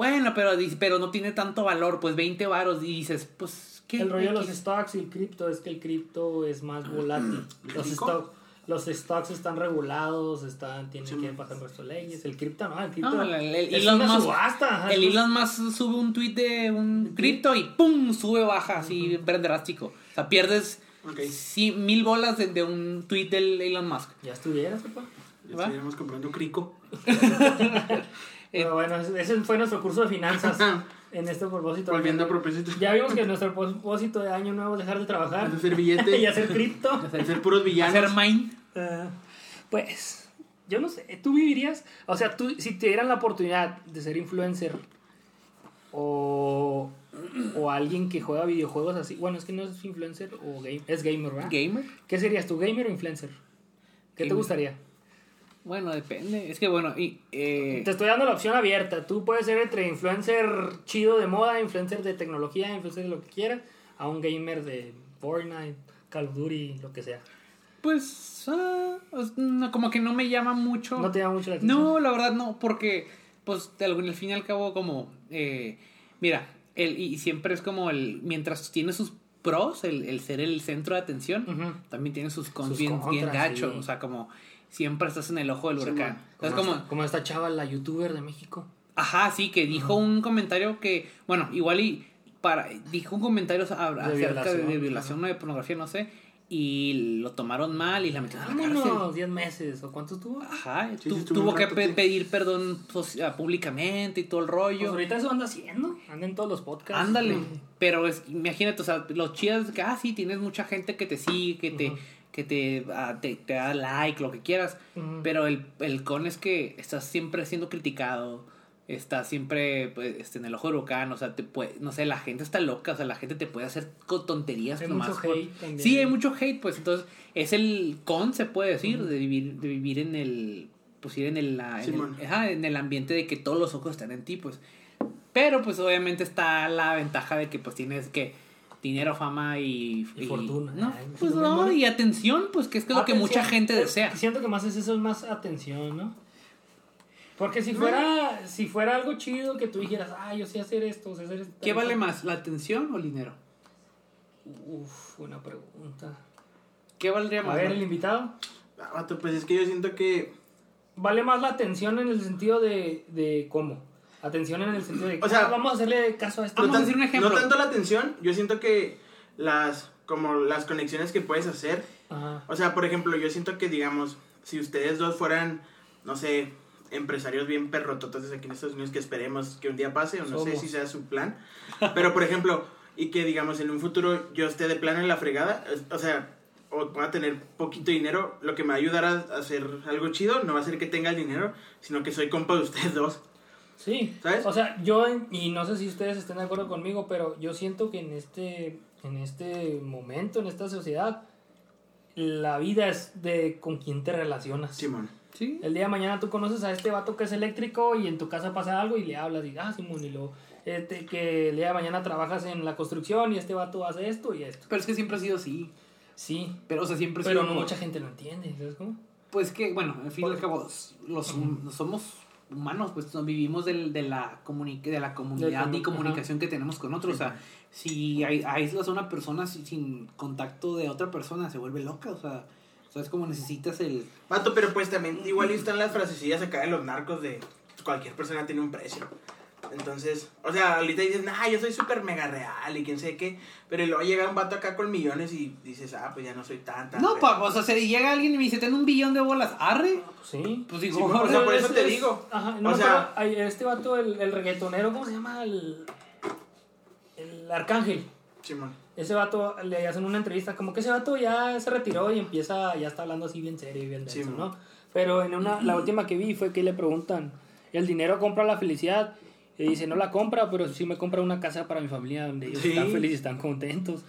Bueno, pero, dice, pero no tiene tanto valor, pues 20 varos. Y dices, pues, ¿qué? El rollo de los stocks y el cripto es que el cripto es más volátil. Los, stock- los stocks están regulados, están, tienen Sí. que pasar nuestras leyes. El cripto no, el cripto No, el, el es Elon una Musk- subasta. ajá, el Elon Musk sube un tweet de un cripto y ¡pum! sube, baja, así drástico. O sea, pierdes Ok. sí, mil bolas de, de un tweet del Elon Musk. Ya estuvieras, papá. Ya ¿Va? estaríamos comprando crico. [laughs] Pero bueno, ese fue nuestro curso de finanzas [laughs] en este propósito. Volviendo a propósito. Ya vimos que [laughs] nuestro propósito de año nuevo es dejar de trabajar Hacer billete. [laughs] y hacer cripto. Hacer puros villanos. Hacer mine. Ah, pues, yo no sé, ¿tú vivirías? O sea, tú, si te dieran la oportunidad de ser influencer o o alguien que juega videojuegos así. Bueno, es que no es influencer o game, es gamer, ¿verdad? ¿Gamer? ¿Qué serías tú, gamer o influencer? ¿Qué te gustaría? Bueno, depende. Es que bueno, y... eh, Te estoy dando la opción abierta. Tú puedes ser entre influencer chido de moda, influencer de tecnología, influencer de lo que quieras, a un gamer de Fortnite, Call of Duty, lo que sea. Pues, ah, no, como que no me llama mucho. No te llama mucho la atención. No, la verdad no, porque, pues, al fin y al cabo, como, eh, mira, el, y siempre es como el, mientras tiene sus pros, el, el ser el centro de atención, también tiene sus cons Sus bien, bien contras, gachos, sí. o sea, como, siempre estás en el ojo del Sí, huracán. es Como, como, esta, como esta chava, la youtuber de México. Ajá, sí, que dijo un comentario que, bueno, igual y para dijo un comentario a- acerca de, violación, de violación o de pornografía, no sé, y lo tomaron mal y la metieron a la cárcel. Vámonos, 10 meses. ¿O cuánto estuvo? Ajá, Sí, tu- sí, estuvo tuvo que rato, pe- sí. pedir perdón públicamente y todo el Pues rollo. ahorita eso anda haciendo. Anda en todos los podcasts. Ándale. Mm. Pero es, imagínate, o sea, lo chido es que, ah, sí, tienes mucha gente que te sigue, que te. Que te, ah, te, te da like, lo que quieras. Pero el, el con es que estás siempre siendo criticado, estás siempre pues, este, en el ojo del huracán, o sea, te puede, no sé, la gente está loca, o sea, la gente te puede hacer tonterías Hay nomás mucho por- hate también. Sí, hay mucho hate, pues entonces es el con, se puede decir, de vivir de vivir en el, pues ir en el, la- en, Simón. el, ajá, en el ambiente de que todos los ojos están en ti, pues. Pero pues obviamente está la ventaja de que pues tienes que dinero, fama y, Y fortuna. No, Ay, pues no, y atención, pues que es que es lo que mucha gente desea. Siento que más es eso, es más atención, ¿no? Porque si fuera, si fuera algo chido que tú dijeras, ah, yo sé hacer esto, sé hacer esto. ¿Qué vale más, la atención o el dinero? Uf, buena pregunta. ¿Qué valdría A más? ver, la- el invitado. Ah, pues es que yo siento que. Vale más la atención en el sentido de, de cómo. Atención en el sentido de, O sea, ah, vamos a hacerle caso a esto. Vamos a decir un ejemplo. No tanto la atención, yo siento que las. Como las conexiones que puedes hacer. Ajá. O sea, por ejemplo, yo siento que, digamos, si ustedes dos fueran, no sé, empresarios bien perrototes aquí en Estados Unidos, que esperemos que un día pase, o no sé si sea su plan. Pero, por ejemplo, y que, digamos, en un futuro yo esté de plano en la fregada, o sea, o pueda tener poquito dinero, lo que me va a ayudar a hacer algo chido no va a ser que tenga el dinero, sino que soy compa de ustedes dos. Sí, ¿Sabes? O sea, yo, en- y no sé si ustedes estén de acuerdo conmigo, pero yo siento que en este, en este momento, en esta sociedad, la vida es de con quién te relacionas. Simón. Sí. El día de mañana tú conoces a este vato que es eléctrico y en tu casa pasa algo y le hablas y, ah, Simón, y luego, este, que el día de mañana trabajas en la construcción y este vato hace esto y esto. Pero es que siempre ha sido así. Sí, Pero, o sea, siempre ha pero no como- mucha gente lo entiende, ¿sabes cómo? Pues que, bueno, al fin y al cabo, los, somos humanos, pues no vivimos del- de, la comuni- de la comunidad comu- y comunicación que tenemos con otros. O sea, si aíslas a una persona sin, sin contacto de otra persona, se vuelve loca. O sea, o sea, es como necesitas el... Vato, pero pues también igual están las frasecillas acá de los narcos de cualquier persona tiene un precio. Entonces, o sea, ahorita dices, nah, yo soy súper mega real y quién sé qué. Pero luego llega un vato acá con millones y dices, ah, pues ya no soy tan, tan No, real". pa, o sea, si llega alguien y me dice, ten un billón de bolas, arre. Pues sí. Pues digo, Sí, o sea, por eso [laughs] Es- te es- digo. Ajá, no O sea- este vato, el, el reggaetonero, ¿cómo se llama? El, el Arcángel. Simón. Ese vato le hacen una entrevista, como que ese vato ya se retiró y empieza, ya está hablando así bien serio y bien denso. ¿no? Pero en una, la última que vi fue que le preguntan, ¿el dinero compra la felicidad? Y dice, no la compra, pero sí me compra una casa para mi familia donde ellos Sí. están felices, están contentos.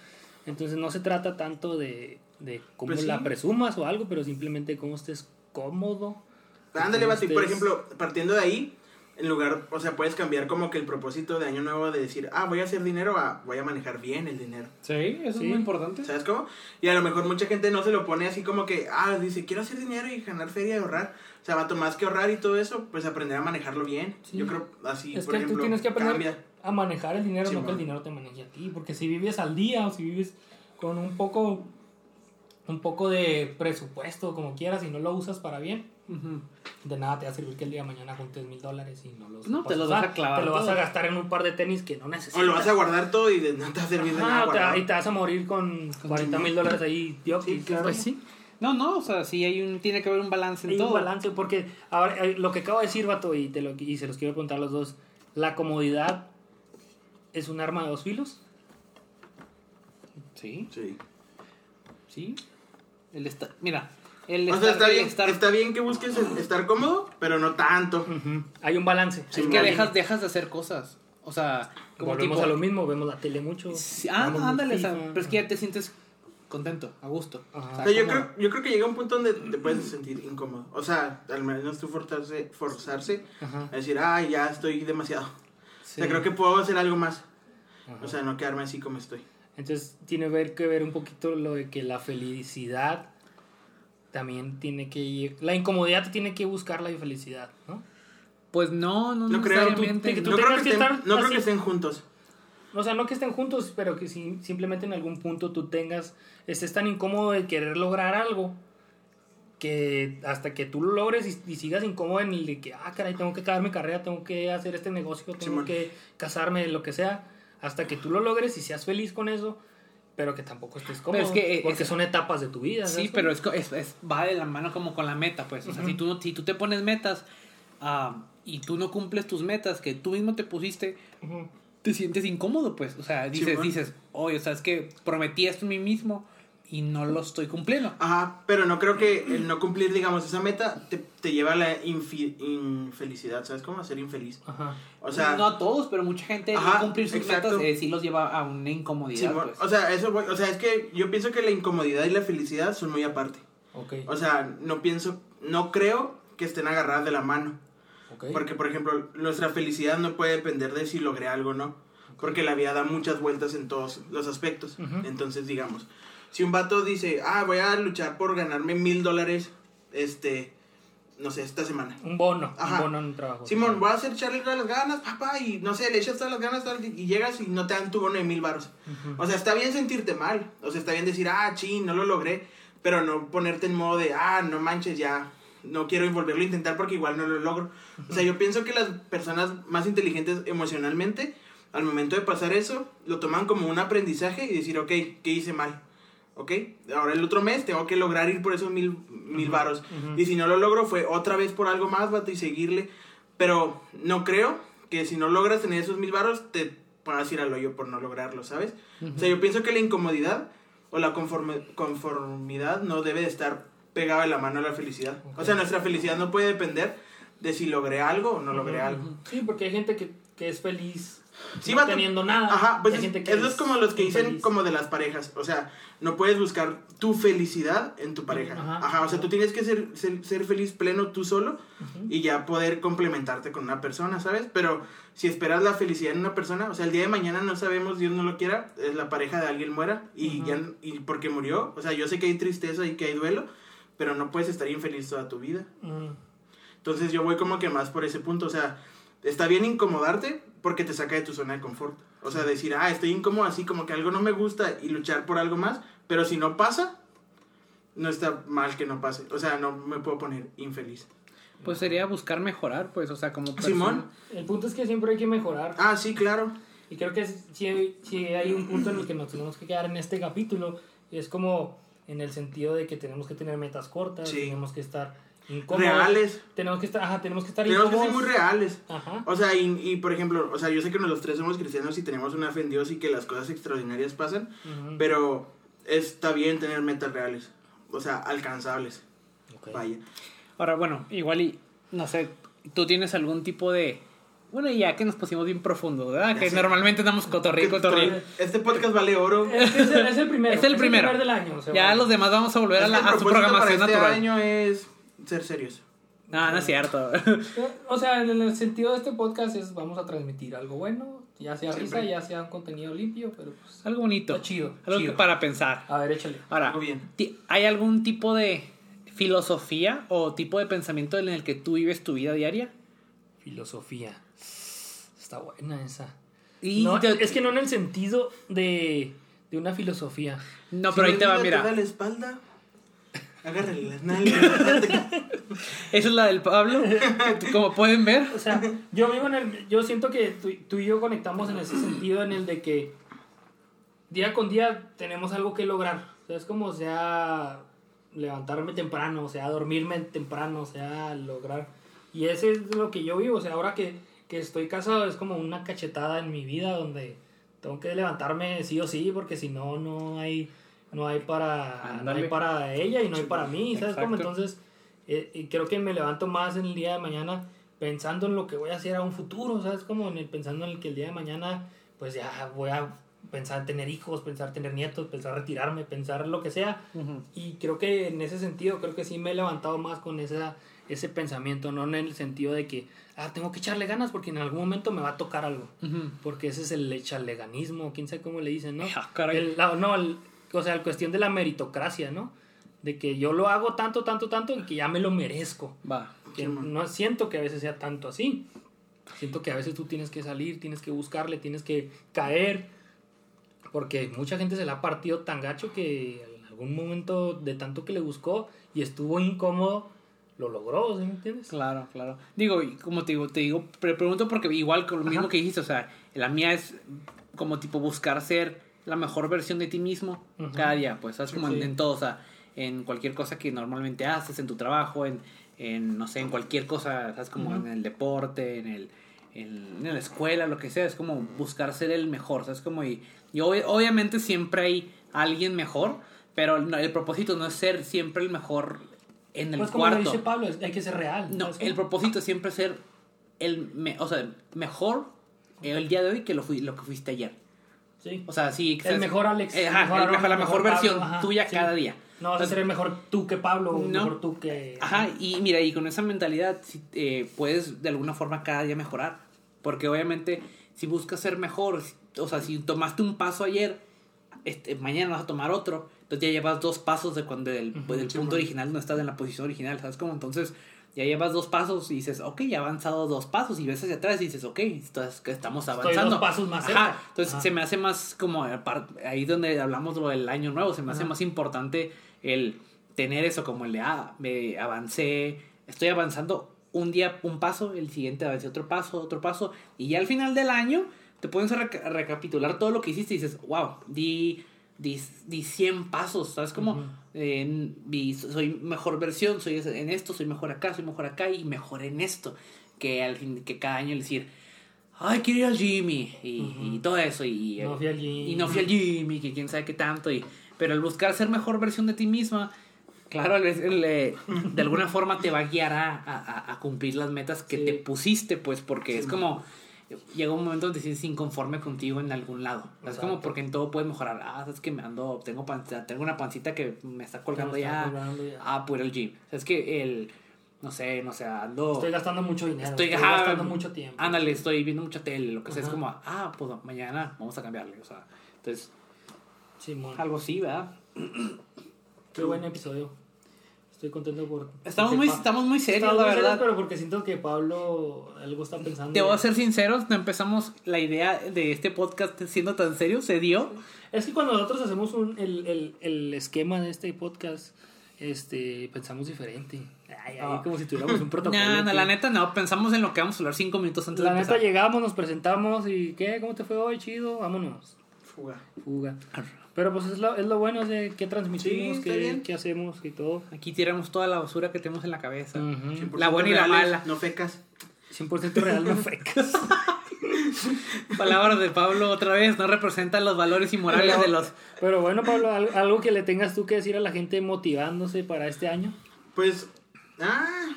Entonces no se trata tanto de, de cómo Pues sí. la presumas o algo, pero simplemente cómo estés cómodo. Ándale, y por ejemplo, partiendo de ahí, en lugar, o sea, puedes cambiar como que el propósito de año nuevo de decir, ah, voy a hacer dinero a voy a manejar bien el dinero. Sí, eso Sí. es muy importante. ¿Sabes cómo? Y a lo mejor mucha gente no se lo pone así como que, ah, dice, quiero hacer dinero y ganar feria y ahorrar. O sea, vato, más que ahorrar y todo eso, pues aprender a manejarlo bien. Sí. Yo creo así, es por que ejemplo, tú tienes que aprender cambia. a manejar el dinero, Sí, no que el dinero te maneje a ti. Porque si vives al día o si vives con un poco, un poco de presupuesto, como quieras, y no lo usas para bien, De nada te va a servir que el día de mañana juntes mil dólares y no los No, te los vas a clavar Te lo vas a gastar en un par de tenis que no necesitas. O lo vas a guardar todo y de- no te va a servir de nada. guardado. y te vas a morir con 40 mil dólares ahí, tío. Sí, claro. Pues sí. No, no, o sea, sí hay un, tiene que haber un balance en Hay todo. un balance, porque ahora, eh, lo que acabo de decir, vato, y, te lo, y se los quiero preguntar a los dos, ¿la comodidad es un arma de dos filos? Sí, Sí. sí. El esta- mira, el O sea, está el bien, estar- está bien que busques el- estar cómodo, pero no tanto. Ujú. Hay un balance. es Hay que dejas, dejas de hacer cosas. O sea, como Volvemos tipo... a lo mismo, vemos la tele mucho. Sí, ah, jugamos ándale, o sea, pero es que ya te sientes contento, a gusto. Ajá. O sea, O sea, yo, creo, yo creo que llega un punto donde te puedes sentir incómodo. O sea, al menos tú forzarse, forzarse Ajá. a decir, ay, ya estoy demasiado. Sí. O sea, creo que puedo hacer algo más. Ajá. O sea, no quedarme así como estoy. Entonces tiene ver que ver un poquito lo de que la felicidad también tiene que ir. La incomodidad tiene que buscar la felicidad, ¿no? Pues no, no, No creo, tú- que tú No, creo que, que estén, no creo que estén juntos. O sea, no que estén juntos, pero que si, simplemente en algún punto tú tengas, estés tan incómodo de querer lograr algo que hasta que tú lo logres y, y sigas incómodo en el de que, ah, caray, tengo que acabar mi carrera, tengo que hacer este negocio, tengo que casarme, lo que sea, hasta que tú lo logres y seas feliz con eso, pero que tampoco estés cómodo, es que, eh, porque es- son etapas de tu vida. Sí, pero es, es, es- va de la mano como con la meta, pues. O sea, si, tú, si tú te pones metas ah, y tú no cumples tus metas que tú mismo te pusiste, te sientes incómodo, pues. O sea, dices, dices, oye, o sea, es que prometí esto a mí mismo y no lo estoy cumpliendo. Ajá, pero no creo que el no cumplir, digamos, esa meta te, te lleva a la infi- infelicidad, ¿sabes cómo? A ser infeliz. Ajá. O sea, no a todos, pero mucha gente Ajá, no cumplir sus exacto. metas eh, sí los lleva a una incomodidad, Simón, pues. o sea, eso, o sea, es que yo pienso que la incomodidad y la felicidad son muy aparte. Ok. O sea, no pienso, no creo que estén agarradas de la mano. ok. Porque, por ejemplo, nuestra felicidad no puede depender de si logré algo o no. Porque la vida da muchas vueltas en todos los aspectos. Entonces, digamos, si un vato dice, ah, voy a luchar por ganarme mil dólares, este, no sé, esta semana. Un bono, Ajá. un bono en un trabajo. Simón, voy a hacer echarle todas las ganas, papá, y no sé, le echas todas las ganas y llegas y no te dan tu bono de mil baros. O sea, está bien sentirte mal. O sea, está bien decir, ah, ching, no lo logré. Pero no ponerte en modo de, ah, no manches, ya. No quiero volverlo a intentar porque igual no lo logro. O sea, yo pienso que las personas más inteligentes emocionalmente, al momento de pasar eso, lo toman como un aprendizaje y decir, ok, ¿qué hice mal? ¿Ok? Ahora el otro mes tengo que lograr ir por esos mil, mil varos. ujú. Y si no lo logro, fue otra vez por algo más, vato, y seguirle. Pero no creo que si no logras tener esos mil varos, te puedas ir al hoyo por no lograrlo, ¿sabes? O sea, yo pienso que la incomodidad o la conforme- conformidad no debe de estar pegada de la mano a la felicidad. O sea, nuestra felicidad no puede depender de si logré algo o no logré algo. Sí, porque hay gente que, que es feliz Sí, no vato. teniendo nada. Ajá, pues es, gente que eso es como los que dicen como de las parejas. O sea, no puedes buscar tu felicidad en tu pareja. Ajá. Ajá, o sea, tú tienes que ser, ser, ser feliz pleno tú solo y ya poder complementarte con una persona, ¿sabes? Pero si esperas la felicidad en una persona, o sea, el día de mañana no sabemos, Dios no lo quiera, eh, la pareja de alguien muera y ya y porque murió, o sea, yo sé que hay tristeza y que hay duelo, pero no puedes estar infeliz toda tu vida. Mm. Entonces yo voy como que más por ese punto, o sea, está bien incomodarte porque te saca de tu zona de confort. O sea, decir, ah, estoy incómodo así, como que algo no me gusta y luchar por algo más, pero si no pasa, no está mal que no pase. O sea, no me puedo poner infeliz. Pues sería buscar mejorar, pues, o sea, como persona. Simón. El punto es que siempre hay que mejorar. Ah, sí, claro. Y creo que si, si hay un punto en el que nos tenemos que quedar en este capítulo. Es como en el sentido de que tenemos que tener metas cortas, Sí. tenemos que estar incómodos. Reales. Tenemos que estar, ajá, tenemos que estar Tenemos que ser incómodos. muy reales. Ajá. O sea, y, y, por ejemplo, o sea, yo sé que los tres somos cristianos y tenemos una fe en Dios y que las cosas extraordinarias pasan, Ujú. pero está bien tener metas reales. O sea, alcanzables. Ok. Vaya. Ahora, bueno, igual y, no sé, tú tienes algún tipo de... Bueno, ya que nos pusimos bien profundo, ¿verdad? Ya Que sé. normalmente damos cotorreo, cotorreo. Este podcast vale oro. Es, que es el, es el primero. Es el primero. primer del año. o sea, Ya bueno. los demás vamos a volver a, Es la, el a su programación para este natural. año es ser serios. No, no es cierto. Eh, O sea, en el sentido de este podcast es vamos a transmitir algo bueno, ya sea risa, ya sea un contenido limpio, pero pues Algo bonito. está chido. Algo chido. para pensar. A ver, échale. Ahora, bien. ¿hay algún tipo de filosofía o tipo de pensamiento en el que tú vives tu vida diaria? Filosofía. Está buena esa. Y No, te- es que no en el sentido de, de una filosofía. No, Si pero ahí te va, mira. da la espalda, agárrale las nalgas. [laughs] Esa es la del Pablo. Como pueden ver. O sea, yo vivo en el. Yo siento que tú, tú y yo conectamos en ese sentido, en el de que día con día tenemos algo que lograr. O sea, es como sea levantarme temprano, o sea, dormirme temprano, o sea, lograr. Y ese es lo que yo vivo. O sea, ahora que, que estoy casado es como una cachetada en mi vida donde tengo que levantarme sí o sí, porque si no, no hay. No hay para, no hay para ella y no hay para mí, ¿sabes cómo? Exacto. Entonces, eh, y creo que me levanto más en el día de mañana pensando en lo que voy a hacer a un futuro, ¿sabes? Como en el, pensando en el que el día de mañana, pues ya voy a pensar en tener hijos, pensar tener nietos, pensar retirarme, pensar lo que sea. Y creo que en ese sentido, creo que sí me he levantado más con esa, ese pensamiento, no en el sentido de que, ah, tengo que echarle ganas porque en algún momento me va a tocar algo. Ujú. Porque ese es el echarleganismo, quién sabe cómo le dicen, ¿no? Ah. El- la- no, el- o sea, la cuestión de la meritocracia, ¿no? De que yo lo hago tanto, tanto, tanto y que ya me lo merezco. Va. Que Sí, no siento que a veces sea tanto así. Siento que a veces tú tienes que salir, tienes que buscarle, tienes que caer. Porque mucha gente se la ha partido tan gacho que en algún momento de tanto que le buscó y estuvo incómodo, lo logró, ¿sí me entiendes? Claro, claro. Digo, como te digo, te digo, pre- pregunto porque igual con lo mismo Ajá. que dijiste, o sea, la mía es como tipo buscar ser la mejor versión de ti mismo Ujú. cada día, pues, ¿sabes? Como en, Sí. en todo, o sea, en cualquier cosa que normalmente haces, en tu trabajo, en, en no sé, en cualquier cosa, ¿sabes? Como en el deporte, en el en, en la escuela, lo que sea, es como buscar ser el mejor, ¿sabes? Como y, y ob- obviamente siempre hay alguien mejor, pero el propósito no es ser siempre el mejor en el Pues como lo cuarto. dice Pablo, hay que ser real. No, ¿sabes el propósito es siempre ser el me- o sea, mejor el día de hoy que lo, fui, lo que fuiste ayer. Sí. O sea, sí. El mejor Alex, Eh, el ajá, mejor el Aaron, mejor- la el mejor, mejor versión Pablo, ajá, tuya sí. cada día. No vas a ser el mejor tú que Pablo, No. mejor tú que... Ajá, y mira, y con esa mentalidad eh, puedes de alguna forma cada día mejorar. Porque obviamente, si buscas ser mejor, o sea, si tomaste un paso ayer, este, mañana vas a tomar otro, entonces ya llevas dos pasos de cuando pues, del sí, punto original no estás en la posición original, ¿sabes cómo? Entonces, ya llevas dos pasos y dices, ok, ya he avanzado dos pasos, y ves hacia atrás y dices, ok, entonces que estamos Estoy avanzando. dos pasos más Ajá, cerca. entonces Ajá. se me hace más como ahí donde hablamos lo del año nuevo, se me hace más importante el tener eso como el de, ah, me avancé, estoy avanzando un día un paso, el siguiente avancé otro paso, otro paso, y ya al final del año te puedes reca- recapitular todo lo que hiciste y dices, wow, di, di, di 100 pasos, ¿sabes? Como. Eh, soy mejor versión, soy en esto, soy mejor acá, soy mejor acá y mejor en esto, que al fin, que cada año decir, ay, quiero ir al Jimmy y, todo eso y, No fui al gym. y no fui al Jimmy, que quién sabe qué tanto, y, pero el buscar ser mejor versión de ti misma, claro, el- el, [laughs] de alguna forma te va a guiar a, a- a cumplir las metas que Sí. te pusiste, pues, porque Sí, es como, llega un momento donde te sientes inconforme contigo en algún lado, es como porque en todo puedes mejorar, ah, es que me ando, tengo, pancita, tengo una pancita que me está colgando Me está ya, colgando ya. ah, por el gym, o sea, es que el, no sé, no sé, ando... Estoy gastando mucho dinero. Estoy, gastando mucho tiempo. Ándale, estoy viendo mucha tele, lo que sea. Es como, ah, pues mañana vamos a cambiarle. O sea, entonces, algo así, ¿verdad? Qué buen episodio. Estoy contento por. Estamos muy, estamos muy serios, Estamos la muy serios, verdad. pero porque siento que Pablo algo está pensando. Debo ser sinceros, no empezamos la idea de este podcast siendo tan serio, se dio. Es que cuando nosotros hacemos un, el, el, el esquema de este podcast, este, pensamos diferente. Ay, ay, Ah. como si tuviéramos un [laughs] protocolo. No, no, la neta no, pensamos en lo que vamos a hablar cinco minutos antes La de neta empezar. llegamos, nos presentamos y ¿qué? ¿Cómo te fue hoy? Chido, vámonos. Fuga. Fuga. Pero pues es lo, es lo bueno, es de qué transmitimos, Sí, qué, qué hacemos y todo. Aquí tiramos toda la basura que tenemos en la cabeza. Ujú. 100% La buena y la mala. No fecas. 100% real, no fecas. [laughs] Palabras de Pablo otra vez, no representan los valores y morales de los... Pero bueno, Pablo, al- algo que le tengas tú que decir a la gente motivándose para este año. Pues. Ah.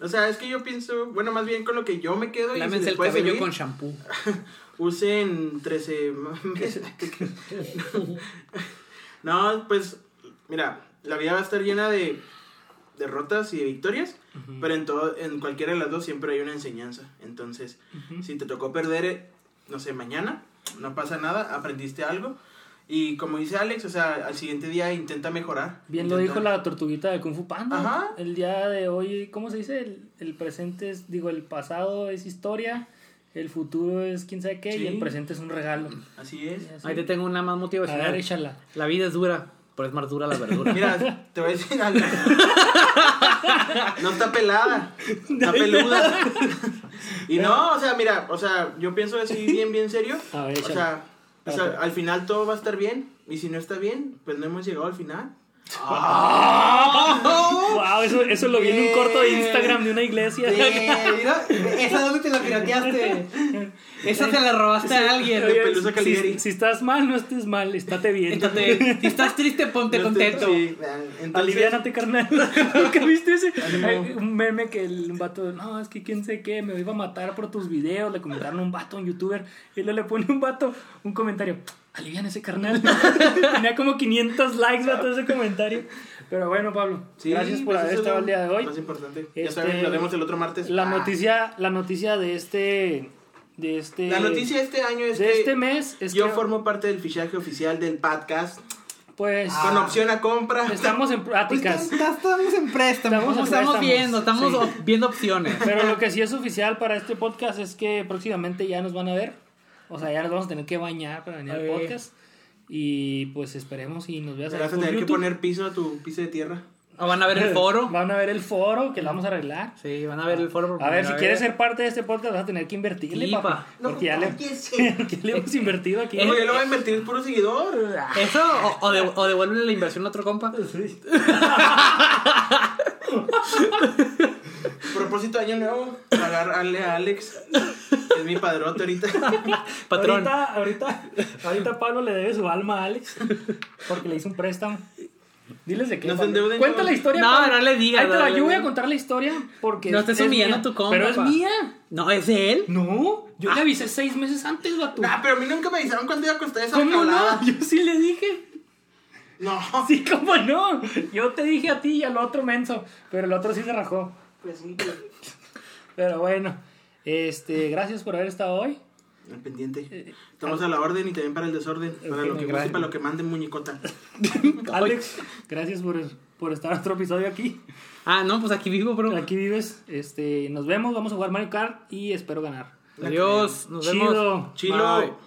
O sea, es que yo pienso. Bueno, más bien con lo que yo me quedo. y si el cabello servir, con shampoo. [laughs] Usen 13 meses. no, pues. Mira, la vida va a estar llena de derrotas y de victorias. Pero en todo, en cualquiera de las dos siempre hay una enseñanza. Entonces, si te tocó perder, eh, no sé, mañana, no pasa nada, aprendiste algo. Y como dice Alex, o sea, al siguiente día intenta mejorar. Bien lo dijo la tortuguita de Kung Fu Panda. Ajá. El día de hoy, ¿cómo se dice? El, el presente es, digo, el pasado es historia, el futuro es quién sabe qué y el presente es un regalo. Así es. Así. Ahí te tengo una más A motivacional. ver, échala. La vida es dura, pero es más dura la verdura. [laughs] Mira, te voy a decir algo. No está pelada, está peluda. Y no, o sea, mira, o sea, yo pienso así [laughs] bien, bien serio. A ver, O sea, o sea, al final todo va a estar bien. Y si no está bien, pues no hemos llegado al final. Wow, eso, eso lo vi en un corto de Instagram de una iglesia. ¿Esa dónde te la pirateaste? Esa te la robaste a alguien. Si, estás mal, no estés mal, estate bien. Entonces, si estás triste, ponte No contento. sí, vean, entonces- Aliviánate, carnal. [laughs] ¿Nunca viste ese? Hay un meme que el un vato, no, es que quién sé qué, me iba a matar por tus videos. Le comentaron a un vato, un youtuber, y luego le pone un vato un comentario. Alivian ese carnal. [laughs] Tenía como 500 likes, vato, ese comentario. Pero bueno, Pablo, Sí, gracias por pues haber estado el día de hoy. Más importante. Ya Este, saben, nos vemos el otro martes. La Ah. noticia, la noticia de este, de este, La noticia de este año es de que este mes es yo que, formo parte del fichaje oficial del podcast pues, con opción a compra. estamos en Pues, pláticas. está- estamos en préstamo. Estamos en Estamos, préstamos, viendo, estamos sí. viendo opciones. Pero lo que sí es oficial para este podcast es que próximamente ya nos van a ver. O sea, ya nos vamos a tener que bañar para venir al podcast. Y pues esperemos y nos veas Te ahí vas a tener que poner piso a tu piso de tierra. O van a ver el foro. [laughs] Van a ver el foro que lo vamos a arreglar. Sí, van a ver el foro. A ver, si quieres ser parte de este podcast vas a tener que invertirle, Sí, papá. pa. Porque ya le, porque [laughs] le hemos invertido aquí. Oye, lo voy a invertir puro seguidor. [laughs] ¿Eso? O, o, de- o devuelven la inversión a otro compa? Propósito de año nuevo, pagarle a Alex, es mi padrote ahorita. [laughs] Patrón. Ahorita, ahorita, ahorita Pablo le debe su alma a Alex porque le hizo un préstamo. Diles de qué. No se Pablo. endeuden, Cuenta la historia. No, Pablo. no le digas, Ahí te no le yo voy a contar la historia porque. No estés es humillando mía. a tu compa, Pero es mía. No, ¿es de él? No, yo le avisé seis meses antes, vato. Nah, pero a mí nunca me avisaron cuándo iba a costar esa ¿Cómo no? Yo sí le dije. No. Sí, ¿cómo no? Yo te dije a ti y al otro menso, pero el otro sí se rajó. Sí, Pero bueno, este, gracias por haber estado hoy. al pendiente. Estamos a la orden y también para el desorden. Para lo que guste gracias. y para lo que manden muñecota. [laughs] Alex, gracias por, por estar en otro episodio aquí. Ah, no, pues aquí vivo, bro. Aquí vives. Este, nos vemos, vamos a jugar Mario Kart y espero ganar. Adiós, nos vemos. Chido. Chilo. Bye.